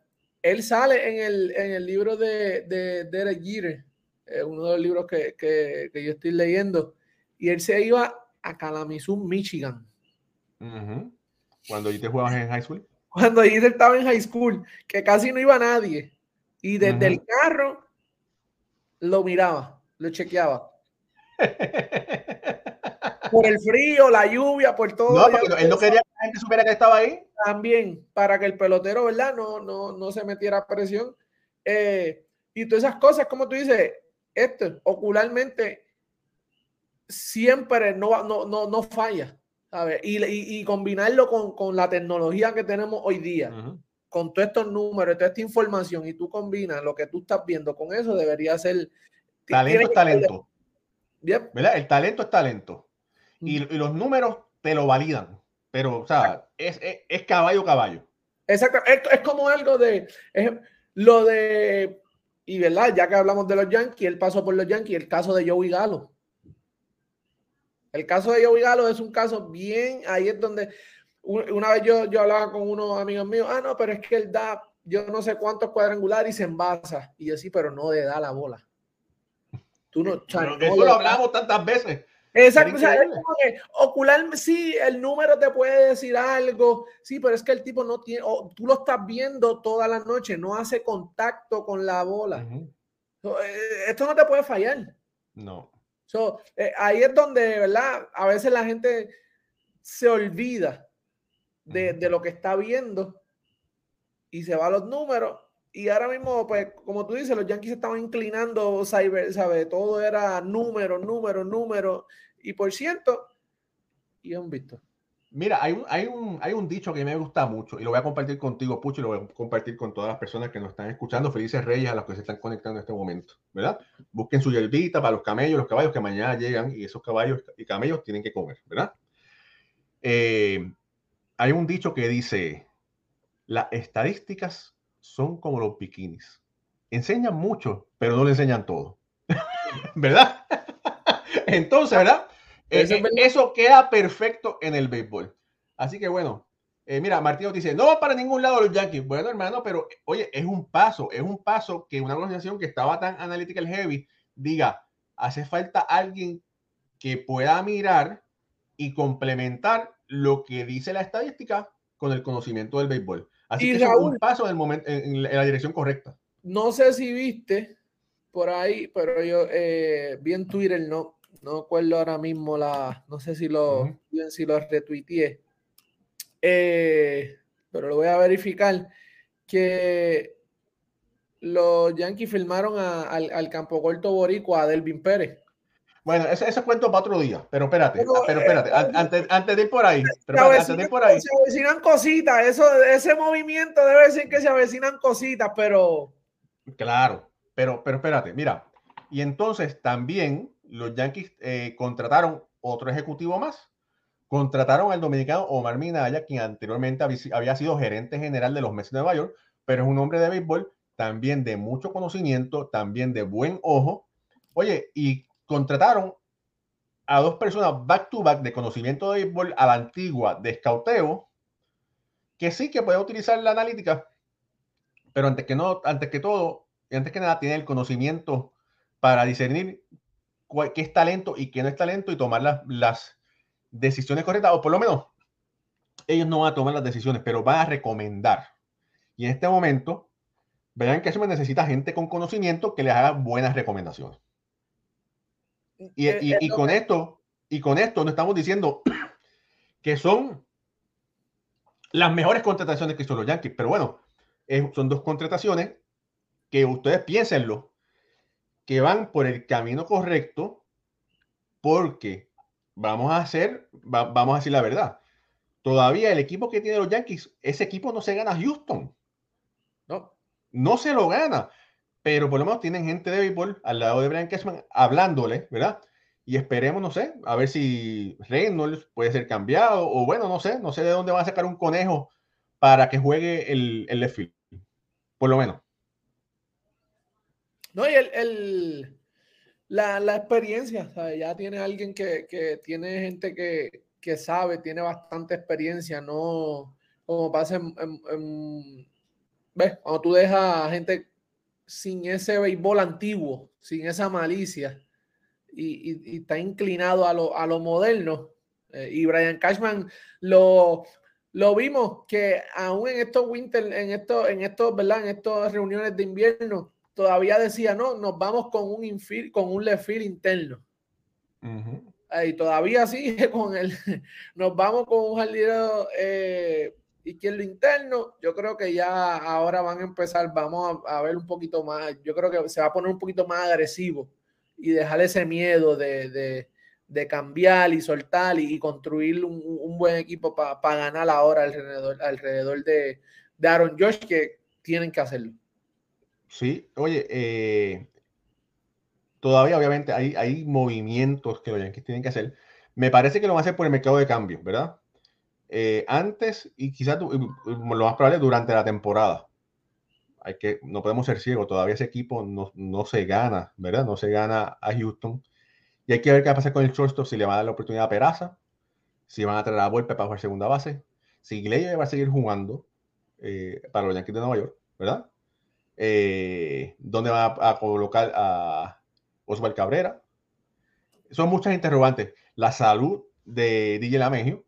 él sale en el, en el libro de, de Derek Jeter, eh, uno de los libros que, que, que, yo estoy leyendo, y él se iba a Kalamazoo, Michigan. Cuando yo te jugabas en high school. cuando Jeter estaba en high school, que casi no iba nadie. Y desde el carro lo miraba, lo chequeaba. por el frío, la lluvia, por todo. No, él no quería que la gente supiera que estaba ahí. También, para que el pelotero, ¿verdad? No, no, no se metiera presión. Eh, y todas esas cosas, como tú dices, esto ocularmente siempre no, no, no, no falla. ¿sabes? Y, y, combinarlo con, con, la tecnología que tenemos hoy día, con todos estos números, toda esta información, y tú combinas lo que tú estás viendo con eso, debería ser. Talento es talento. ¿Verdad? El talento es talento. Y, y, los números te lo validan. Pero, o sea, es, es, es caballo, caballo. Exacto. Es, es como algo de. lo de. Y verdad, ya que hablamos de los Yankees, él pasó por los Yankees, el caso de Joey Galo. El caso de Joey Galo es un caso bien, ahí es donde una vez yo, yo hablaba con unos amigos míos, ah, no, pero es que él da yo no sé cuántos cuadrangulares y se envasa. Y yo sí, pero no le da la bola. Tú no, eso lo hablamos tantas veces. Exacto, o sea, es como que ocular, sí, el número te puede decir algo, sí, pero es que el tipo no tiene, o tú lo estás viendo toda la noche, no hace contacto con la bola. Eh, esto no te puede fallar. No. So, eh, ahí es donde, ¿verdad? A veces la gente se olvida de, de, lo que está viendo y se va a los números. Y ahora mismo, pues, como tú dices, los Yankees estaban inclinando, cyber, ¿sabes? Todo era números, números, números. Y por cierto, y han visto. Mira, hay un, hay, un, hay un dicho que me gusta mucho y lo voy a compartir contigo, Pucho, y lo voy a compartir con todas las personas que nos están escuchando. Felices Reyes a los que se están conectando en este momento, ¿verdad? Busquen su hierbita para los camellos, los caballos que mañana llegan y esos caballos y camellos tienen que comer, ¿verdad? Eh, hay un dicho que dice, las estadísticas son como los bikinis. Enseñan mucho, pero no le enseñan todo. ¿Verdad? Entonces, ¿verdad? Eh, eh, eso, queda perfecto en el béisbol. Así que bueno, eh, mira, Martín dice, no va para ningún lado los Yankees. Bueno, hermano, pero oye, es un paso, es un paso que una organización que estaba tan analytical heavy diga, hace falta alguien que pueda mirar y complementar lo que dice la estadística con el conocimiento del béisbol. Así que es un paso en, el momento, en, la dirección correcta. No sé si viste por ahí, pero yo vi en Twitter, no, no recuerdo ahora mismo la, no sé si lo, si lo retuiteé, eh, pero lo voy a verificar, que los Yankees firmaron al, al, campo corto boricua a Delvin Pérez. Bueno, ese, ese cuento para otro día, pero espérate, pero, ah, espérate, eh, antes, antes, de ir por ahí, pero antes de ir por ahí. Se avecinan cositas, eso, ese movimiento debe decir que se avecinan cositas, pero... Claro, pero, pero espérate, mira, y entonces también los Yankees eh, contrataron otro ejecutivo más. Contrataron al dominicano Omar Minaya, quien anteriormente había sido gerente general de los Mets de Nueva York, pero es un hombre de béisbol también de mucho conocimiento, también de buen ojo. Oye, y contrataron a dos personas back to back de conocimiento de béisbol a la antigua de escauteo, que sí que puede utilizar la analítica, pero antes que no, antes que todo, y antes que nada, tiene el conocimiento para discernir qué es talento y qué no es talento y tomar las, las decisiones correctas, o por lo menos ellos no van a tomar las decisiones, pero van a recomendar. Y en este momento, vean que eso me necesita gente con conocimiento que les haga buenas recomendaciones. Y, eh, y, y con esto, y con esto no estamos diciendo que son las mejores contrataciones que son los Yankees, pero bueno, son dos contrataciones que ustedes piénsenlo que van por el camino correcto porque vamos a hacer, vamos a decir la verdad. Todavía el equipo que tiene los Yankees, ese equipo no se gana a Houston. No, no se lo gana. Pero por lo menos tienen gente de béisbol al lado de Brian Cashman hablándole, ¿verdad? Y esperemos, no sé, a ver si Reynolds puede ser cambiado o bueno, no sé, no sé de dónde van a sacar un conejo para que juegue el, el. Por lo menos. No, y el, la, experiencia, ya tiene alguien que, tiene gente que, sabe, tiene bastante experiencia, no como pasa en, ¿ves? Cuando tú dejas gente sin ese béisbol antiguo, sin esa malicia, y, está inclinado a lo, a lo moderno. Eh, y Brian Cashman lo, lo vimos que aún en estos winter, en estos, en estos, ¿verdad? En estas reuniones de invierno, todavía decía, no, nos vamos con un infil, con un left interno. Y todavía sigue con el, nos vamos con un jardinero eh, izquierdo interno. Yo creo que ya ahora van a empezar, vamos a, ver un poquito más, yo creo que se va a poner un poquito más agresivo y dejar ese miedo de de cambiar y soltar y, construir un, buen equipo para ganar ahora alrededor, alrededor de, de, Aaron Josh, que tienen que hacerlo. Sí, oye, eh, todavía obviamente hay, hay movimientos que los Yankees tienen que hacer. Me parece que lo van a hacer por el mercado de cambio, ¿verdad? Eh, antes y quizás lo más probable durante la temporada. Hay que, no podemos ser ciegos, todavía ese equipo no, no se gana, ¿verdad? No se gana a Houston y hay que ver qué va a pasar con el shortstop, si le van a dar la oportunidad a Peraza, si van a traer a Volpe para jugar segunda base, si Gleyber va a seguir jugando eh, para los Yankees de Nueva York, ¿verdad? Eh, ¿Dónde van a, colocar a Oswald Cabrera? Son muchas interrogantes. La salud de DJ Lamegio.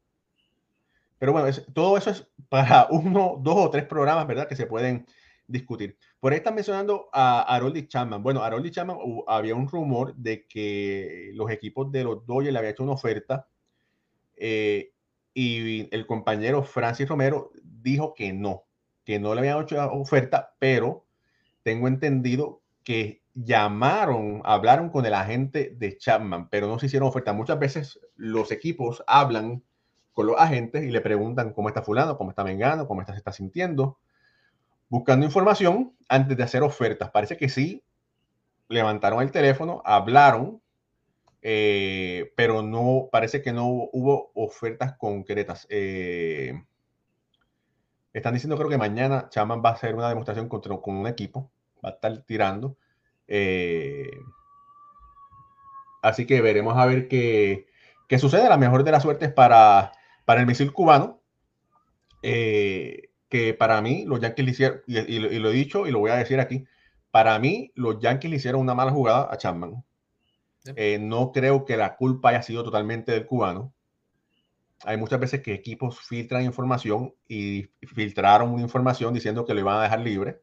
Pero bueno, todo eso es para uno, dos o tres programas, ¿verdad? Que se pueden discutir. Por ahí están mencionando a Haroldi Chapman. Bueno, Haroldi Chapman había un rumor de que los equipos de los Dodgers le habían hecho una oferta eh, y el compañero Francis Romero dijo que no, que no le habían hecho oferta, pero tengo entendido que llamaron, hablaron con el agente de Chapman, pero no se hicieron oferta. Muchas veces los equipos hablan con los agentes y le preguntan cómo está fulano, cómo está Mengano, cómo está, se está sintiendo buscando información antes de hacer ofertas. Parece que sí, levantaron el teléfono, hablaron, eh, pero no, parece que no hubo ofertas concretas. Eh, están diciendo creo que mañana Chaman va a hacer una demostración contra, con un equipo, va a estar tirando. Eh, así que veremos a ver qué, qué sucede. La mejor de las suertes para, para el misil cubano. Eh, que para mí los Yankees le hicieron, y, lo he dicho y lo voy a decir aquí, para mí los Yankees le hicieron una mala jugada a Chapman. Eh, no creo que la culpa haya sido totalmente del cubano. Hay muchas veces que equipos filtran información y filtraron una información diciendo que lo iban a dejar libre.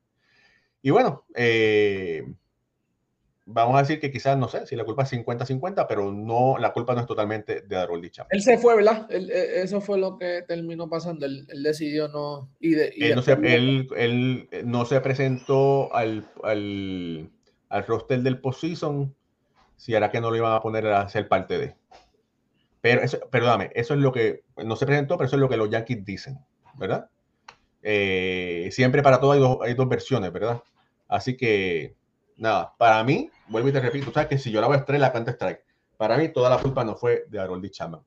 Y bueno, eh, vamos a decir que quizás, no sé, si la culpa es 50-50, pero no, la culpa no es totalmente de Harold Chapman. Él se fue, ¿verdad? E, eso fue lo que terminó pasando. Él, decidió no... Y él, no se, él, no se presentó al, al, al roster del postseason si era que no lo iban a poner a ser parte de. Pero eso, perdóname, eso es lo que no se presentó, pero eso es lo que los Yankees dicen, ¿verdad? Eh, siempre para todo hay dos, hay dos versiones, ¿verdad? Así que nada, para mí, vuelvo y te repito, sabes que si yo la voy a extraer, la cuenta strike. Para mí, toda la culpa no fue de Harold Chapman.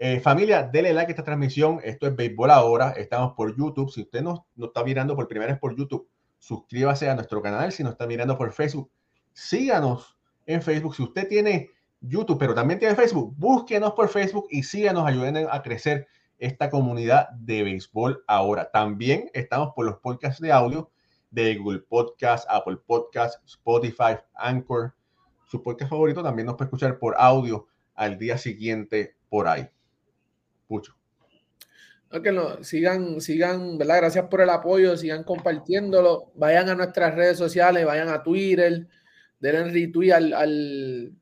Eh, familia, denle like a esta transmisión. Esto es Béisbol Ahora. Estamos por YouTube. Si usted nos, no está mirando por primera vez por YouTube, suscríbase a nuestro canal. Si nos está mirando por Facebook, síganos en Facebook. Si usted tiene YouTube, pero también tiene Facebook, búsquenos por Facebook y síganos, ayuden a crecer esta comunidad de béisbol ahora. También estamos por los podcasts de audio de Google Podcast, Apple Podcast, Spotify, Anchor. Su podcast favorito también nos puede escuchar por audio al día siguiente por ahí. Pucho. no, sigan, sigan, ¿verdad? Gracias por el apoyo, sigan compartiéndolo. Vayan a nuestras redes sociales, vayan a Twitter, denle retweet al, al,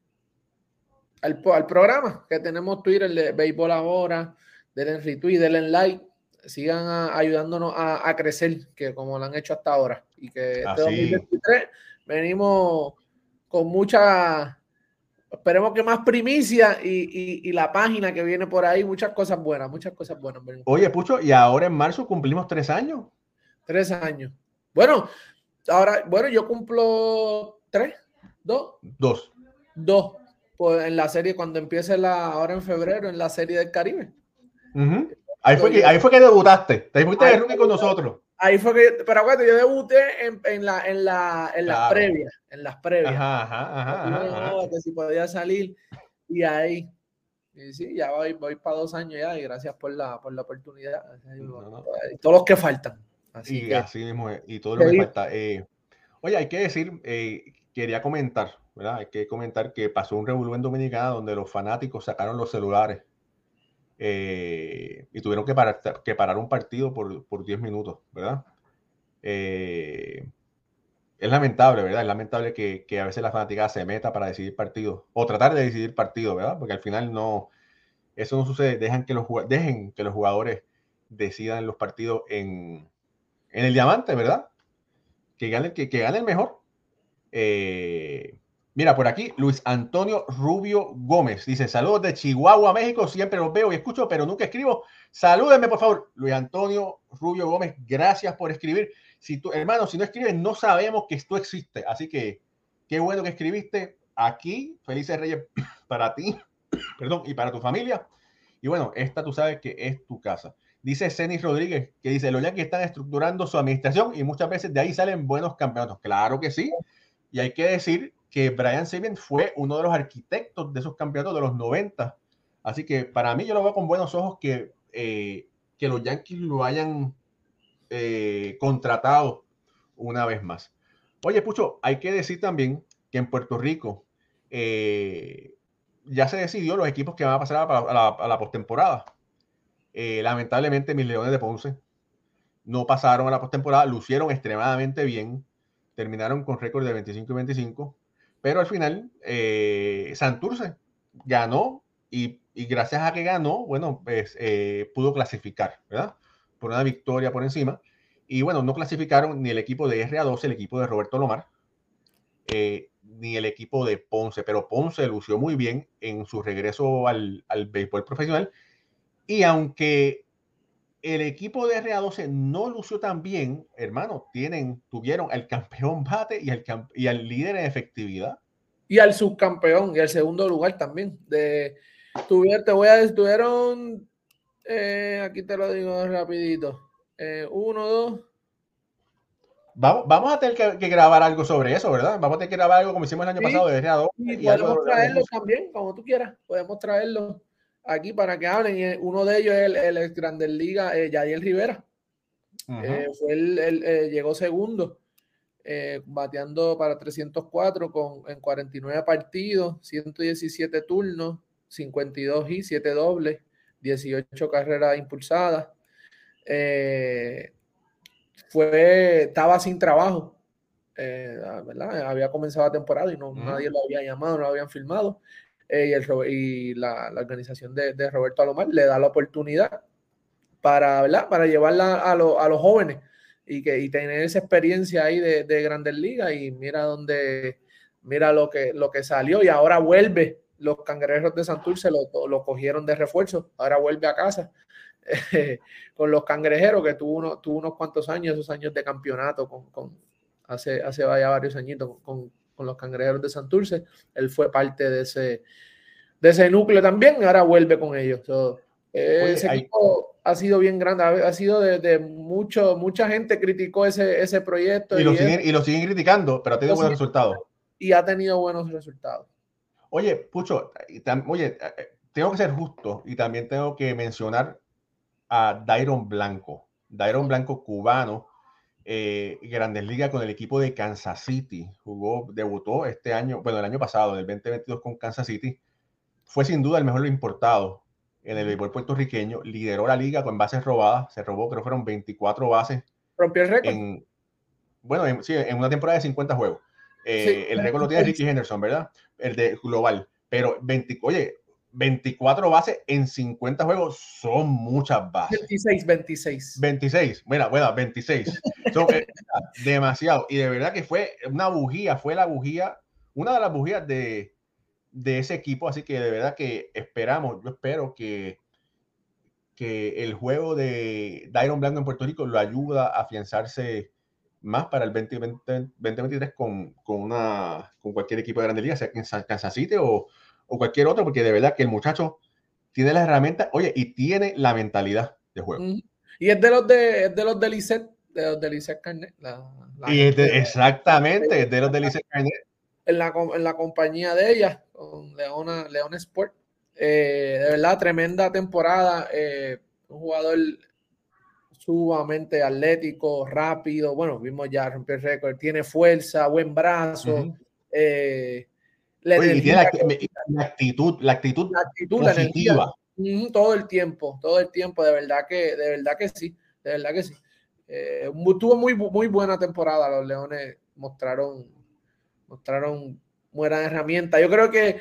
al, programa que tenemos Twitter de Béisbol Ahora, denle retweet, denle like sigan ayudándonos a, crecer, que como lo han hecho hasta ahora. Y que este 2023 venimos con mucha, esperemos que más primicia y, la página que viene por ahí, muchas cosas buenas, muchas cosas buenas. Oye, Pucho, y ahora en marzo cumplimos tres años. Tres años. Bueno, ahora, bueno, yo cumplo tres, dos. Dos. Dos. Pues en la serie, cuando empiece la, ahora en febrero, en la serie del Caribe. Ahí fue, que, ahí fue que debutaste. Ahí fuiste de rookie con nosotros. Ahí fue que, pero bueno, yo debuté en, en, la, en, la, en las previas, en las previas. Ajá, ajá, ajá, que si podía salir y ahí, y sí, ya voy, voy para dos años ya y gracias por la, por la oportunidad. Y todos los que faltan. Así y así mismo, y todo lo que falta. Eh, oye, hay que decir, eh, quería comentar, ¿verdad? Hay que comentar que pasó un revuelo en Dominicana donde los fanáticos sacaron los celulares eh, y tuvieron que parar, que parar un partido por, por 10 minutos, ¿verdad? Eh, es lamentable, ¿verdad? Es lamentable que, que, a veces la fanática se meta para decidir partidos o tratar de decidir partidos, ¿verdad? Porque al final no, eso no sucede. Dejan que los, dejen que los jugadores decidan los partidos en, en el diamante, ¿verdad? Que gane, que, que gane el mejor. Eh, Mira, por aquí, Luis Antonio Rubio Gómez dice: Saludos de Chihuahua, México. Siempre los veo y escucho, pero nunca escribo. Salúdenme, por favor. Luis Antonio Rubio Gómez, gracias por escribir. Si tú, hermano, si no escribes, no sabemos que esto existe. Así que qué bueno que escribiste aquí. Felices Reyes para ti, perdón, y para tu familia. Y bueno, esta tú sabes que es tu casa. Dice Cenis Rodríguez, que dice, los Yankees están estructurando su administración y muchas veces de ahí salen buenos campeonatos. Claro que sí. Y hay que decir que Brian Sabian fue uno de los arquitectos de esos campeonatos de los 90. Así que para mí yo lo veo con buenos ojos que, eh, que los Yankees lo hayan eh, contratado una vez más. Oye, Pucho, hay que decir también que en Puerto Rico eh, ya se decidió los equipos que van a pasar a la, a la postemporada. lamentablemente, mis Leones de Ponce no pasaron a la postemporada, lucieron extremadamente bien, terminaron con récord de 25 y 25 pero al final, eh, Santurce ganó y, gracias a que ganó, bueno, pues eh, pudo clasificar, ¿verdad? Por una victoria por encima. Y bueno, no clasificaron ni el equipo de RA12, el equipo de Roberto Lomar, eh, ni el equipo de Ponce, pero Ponce lució muy bien en su regreso al, al béisbol profesional. Y aunque el equipo de RA12 no lució tan bien, hermano, tienen, tuvieron el campeón bate y el, y al líder en efectividad. Y al subcampeón y al segundo lugar también. De, tuvieron, te voy a decir, tuvieron, eh, aquí te lo digo rapidito, eh, uno, dos. Vamos, vamos a tener que, grabar algo sobre eso, ¿verdad? Vamos a tener que grabar algo como hicimos el año pasado de RA2. Y, podemos traerlo también, como tú quieras. Podemos traerlo aquí para que hablen. Y uno de ellos es el, el Grandes Liga, eh, Yadiel Rivera. Eh, fue el, eh, llegó segundo, eh, bateando para 304 con, en 49 partidos, 117 turnos, 52 y 7 dobles, 18 carreras impulsadas. fue, estaba sin trabajo, ¿verdad? Había comenzado la temporada y no, nadie lo había llamado, no lo habían filmado. Eh, y, el, y la, organización de, de, Roberto Alomar le da la oportunidad para, ¿verdad? para llevarla a, lo, a los jóvenes y, que, y tener esa experiencia ahí de, de Grandes Ligas y mira dónde, mira lo que, lo que salió y ahora vuelve. Los cangrejeros de Santurce lo, lo cogieron de refuerzo, ahora vuelve a casa con los cangrejeros que tuvo, uno, tuvo unos cuantos años, esos años de campeonato con, con hace, hace varios añitos con, con los cangrejeros de Santurce. Él fue parte de ese, de ese núcleo también, ahora vuelve con ellos. ese equipo ha sido bien grande, ha, sido de, mucho, mucha gente criticó ese, ese proyecto. Y, lo siguen, y lo siguen criticando, pero ha tenido buenos resultados. Y ha tenido buenos resultados. Oye, Pucho, oye, eh, tengo que ser justo y también tengo que mencionar a Dairon Blanco. Dairon Blanco, cubano, eh, Grandes Ligas con el equipo de Kansas City. Jugó, debutó este año, bueno, el año pasado, en el 2022 con Kansas City. Fue sin duda el mejor importado en el béisbol puertorriqueño. Lideró la liga con bases robadas. Se robó, creo que fueron 24 bases. Rompió el récord. bueno, en, sí, en una temporada de 50 juegos. Eh, el récord lo tiene Ricky Henderson, ¿verdad? El de global. Pero 20, oye, 24 bases en 50 juegos son muchas bases. 26, 26. 26, bueno, bueno, 26. Son, eh, demasiado. Y de verdad que fue una bujía, fue la bujía, una de las bujías de, de ese equipo. Así que de verdad que esperamos, yo espero que, que el juego de Dairon Blanco en Puerto Rico lo ayuda a afianzarse más para el 2023 con, con, una, con cualquier equipo de Grande Liga, sea en Kansas City o o cualquier otro, porque de verdad que el muchacho tiene las herramientas, oye, y tiene la mentalidad de juego. Y es de los de, de los de de los de Carnet. y exactamente, es de los de Lisset Carnet. En la, en la compañía de ella, con Leona, Leona Sport. Eh, de verdad, tremenda temporada. Eh, un jugador sumamente atlético, rápido. Bueno, vimos ya romper récord. Tiene fuerza, buen brazo. eh, la, actitud, la actitud, positiva. todo el tiempo, todo el tiempo, de verdad que, de verdad que sí, de verdad que sí. Eh, tuvo muy, muy buena temporada, los Leones mostraron, mostraron buena herramienta. Yo creo que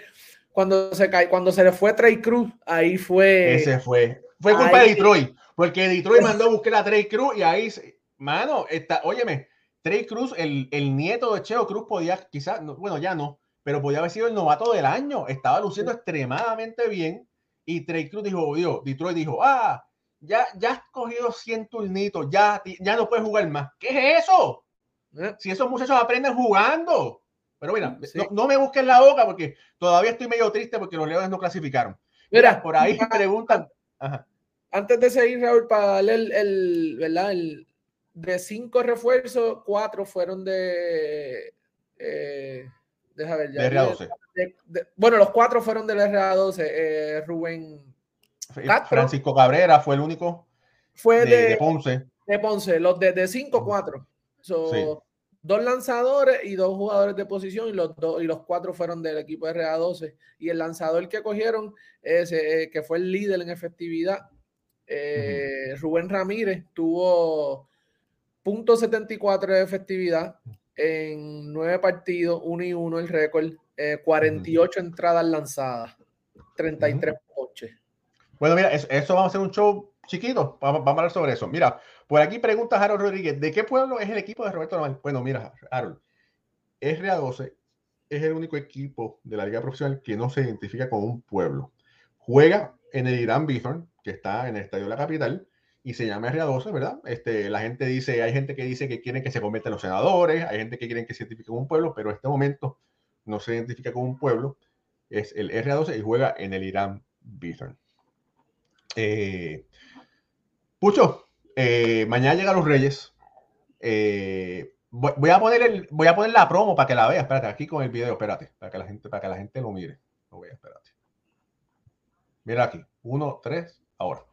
cuando se cae, cuando se le fue Trey Cruz, ahí fue. Ese fue. Fue culpa de Detroit, porque Detroit mandó a buscar a Trey Cruz y ahí, mano, está, óyeme, Trey Cruz, el, el nieto de Cheo Cruz podía, quizás, bueno, ya no, pero podía haber sido el novato del año. Estaba luciendo extremadamente bien. Y Trey Cruz dijo, Dios, Detroit dijo, ah, ya, ya has cogido 100 turnitos, ya, ya no puedes jugar más. ¿Qué es eso? Eh. Si esos muchachos aprenden jugando. Pero mira, no, me busques la boca porque todavía estoy medio triste porque los Leones no clasificaron. Mira, por ahí preguntan. Antes de seguir, Raúl, para darle el, el, ¿verdad? el de cinco refuerzos, cuatro fueron de eh, Deja ver ya. RA12. bueno, los cuatro fueron del RA12. Eh, Rubén. Francisco Cabrera fue el único. Fue de, Ponce. De Ponce, los de 5-4. Dos lanzadores y dos jugadores de posición, y los, dos, y los cuatro fueron del equipo RA12. Y el lanzador que cogieron, ese, eh, que fue el líder en efectividad, eh, Rubén Ramírez, tuvo .74 de efectividad en nueve partidos, uno y uno el récord, 48 eh, entradas lanzadas, 33 coches. Bueno, mira, eso, vamos a hacer un show chiquito, vamos, a hablar sobre eso. Mira, por aquí pregunta Harold Rodríguez, ¿de qué pueblo es el equipo de Roberto Normal? Bueno, mira, Harold, RA12 es el único equipo de la liga profesional que no se identifica con un pueblo. Juega en el Irán Bithorn, que está en el Estadio de la Capital, y se llama RA12, ¿verdad? Este, la gente dice, hay gente que dice que quieren que se conviertan los senadores, hay gente que quieren que se identifique con un pueblo, pero en este momento no se identifica con un pueblo, es el RA12 y juega en el Irán Bithorn. Eh, Pucho, eh, mañana llegan los Reyes. Eh, voy, a poner el, voy a poner la promo para que la veas. Espérate, aquí con el video, espérate, para que la gente, para que la gente lo mire. Lo vea, espérate. Mira aquí, uno, tres, ahora.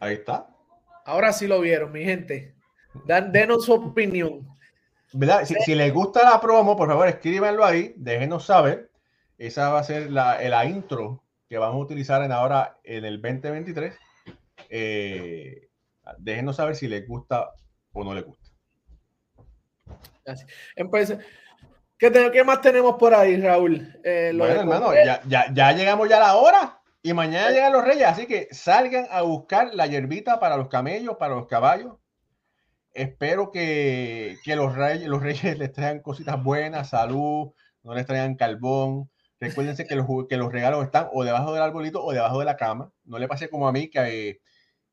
Ahí está. Ahora sí lo vieron, mi gente. Dan, denos su opinión. ¿Verdad? Si, les gusta la promo, por favor, escríbanlo ahí, déjenos saber. Esa va a ser la, la intro que vamos a utilizar en ahora en el 2023. Eh, déjenos saber si les gusta o no les gusta. Entonces, ¿qué, más tenemos por ahí, Raúl? Eh, bueno, hermano, ya, ya, ya llegamos ya a la hora. Y mañana llegan los reyes, así que salgan a buscar la hierbita para los camellos, para los caballos. Espero que, los, reyes, los reyes les traigan cositas buenas, salud, no les traigan carbón. Recuérdense que los, que los regalos están o debajo del arbolito o debajo de la cama. No le pase como a mí que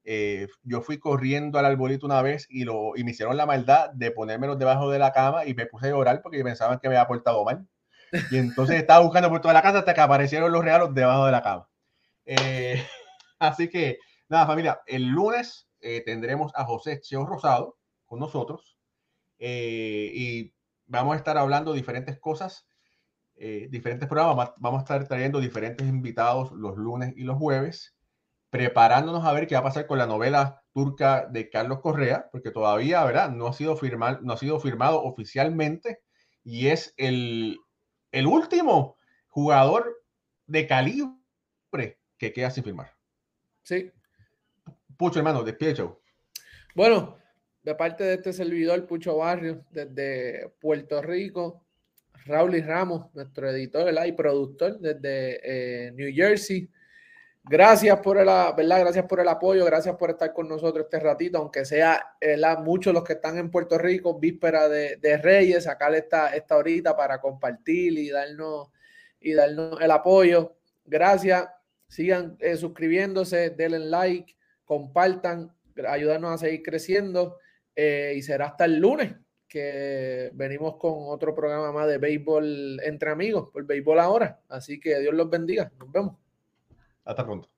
eh, yo fui corriendo al arbolito una vez y, lo, y me hicieron la maldad de ponérmelos debajo de la cama y me puse a llorar porque pensaban que me había portado mal. Y entonces estaba buscando por toda la casa hasta que aparecieron los regalos debajo de la cama. Eh, así que, nada, familia, el lunes eh, tendremos a José Cheo Rosado con nosotros eh, y vamos a estar hablando diferentes cosas, diferentes programas. Vamos a estar trayendo diferentes invitados los lunes y los jueves, preparándonos a ver qué va a pasar con la novela turca de Carlos Correa, porque todavía, ¿verdad? No ha sido, firmado, no ha sido firmado oficialmente y es el, el último jugador de calibre que queda sin firmar. Sí. Pucho, hermano, despierto. Bueno, de parte de este servidor, Pucho Barrio, desde Puerto Rico, Raúl y Ramos, nuestro editor y productor desde eh, New Jersey. Gracias por el, ¿verdad? Gracias por el apoyo, gracias por estar con nosotros este ratito, aunque sea muchos los que están en Puerto Rico, víspera de, de Reyes, sacarle esta, esta horita para compartir y darnos, y darnos el apoyo. Gracias. Sigan eh, suscribiéndose, denle like, compartan, ayúdanos a seguir creciendo eh, y será hasta el lunes que venimos con otro programa más de béisbol entre amigos, por béisbol ahora. Así que Dios los bendiga. Nos vemos. Hasta pronto.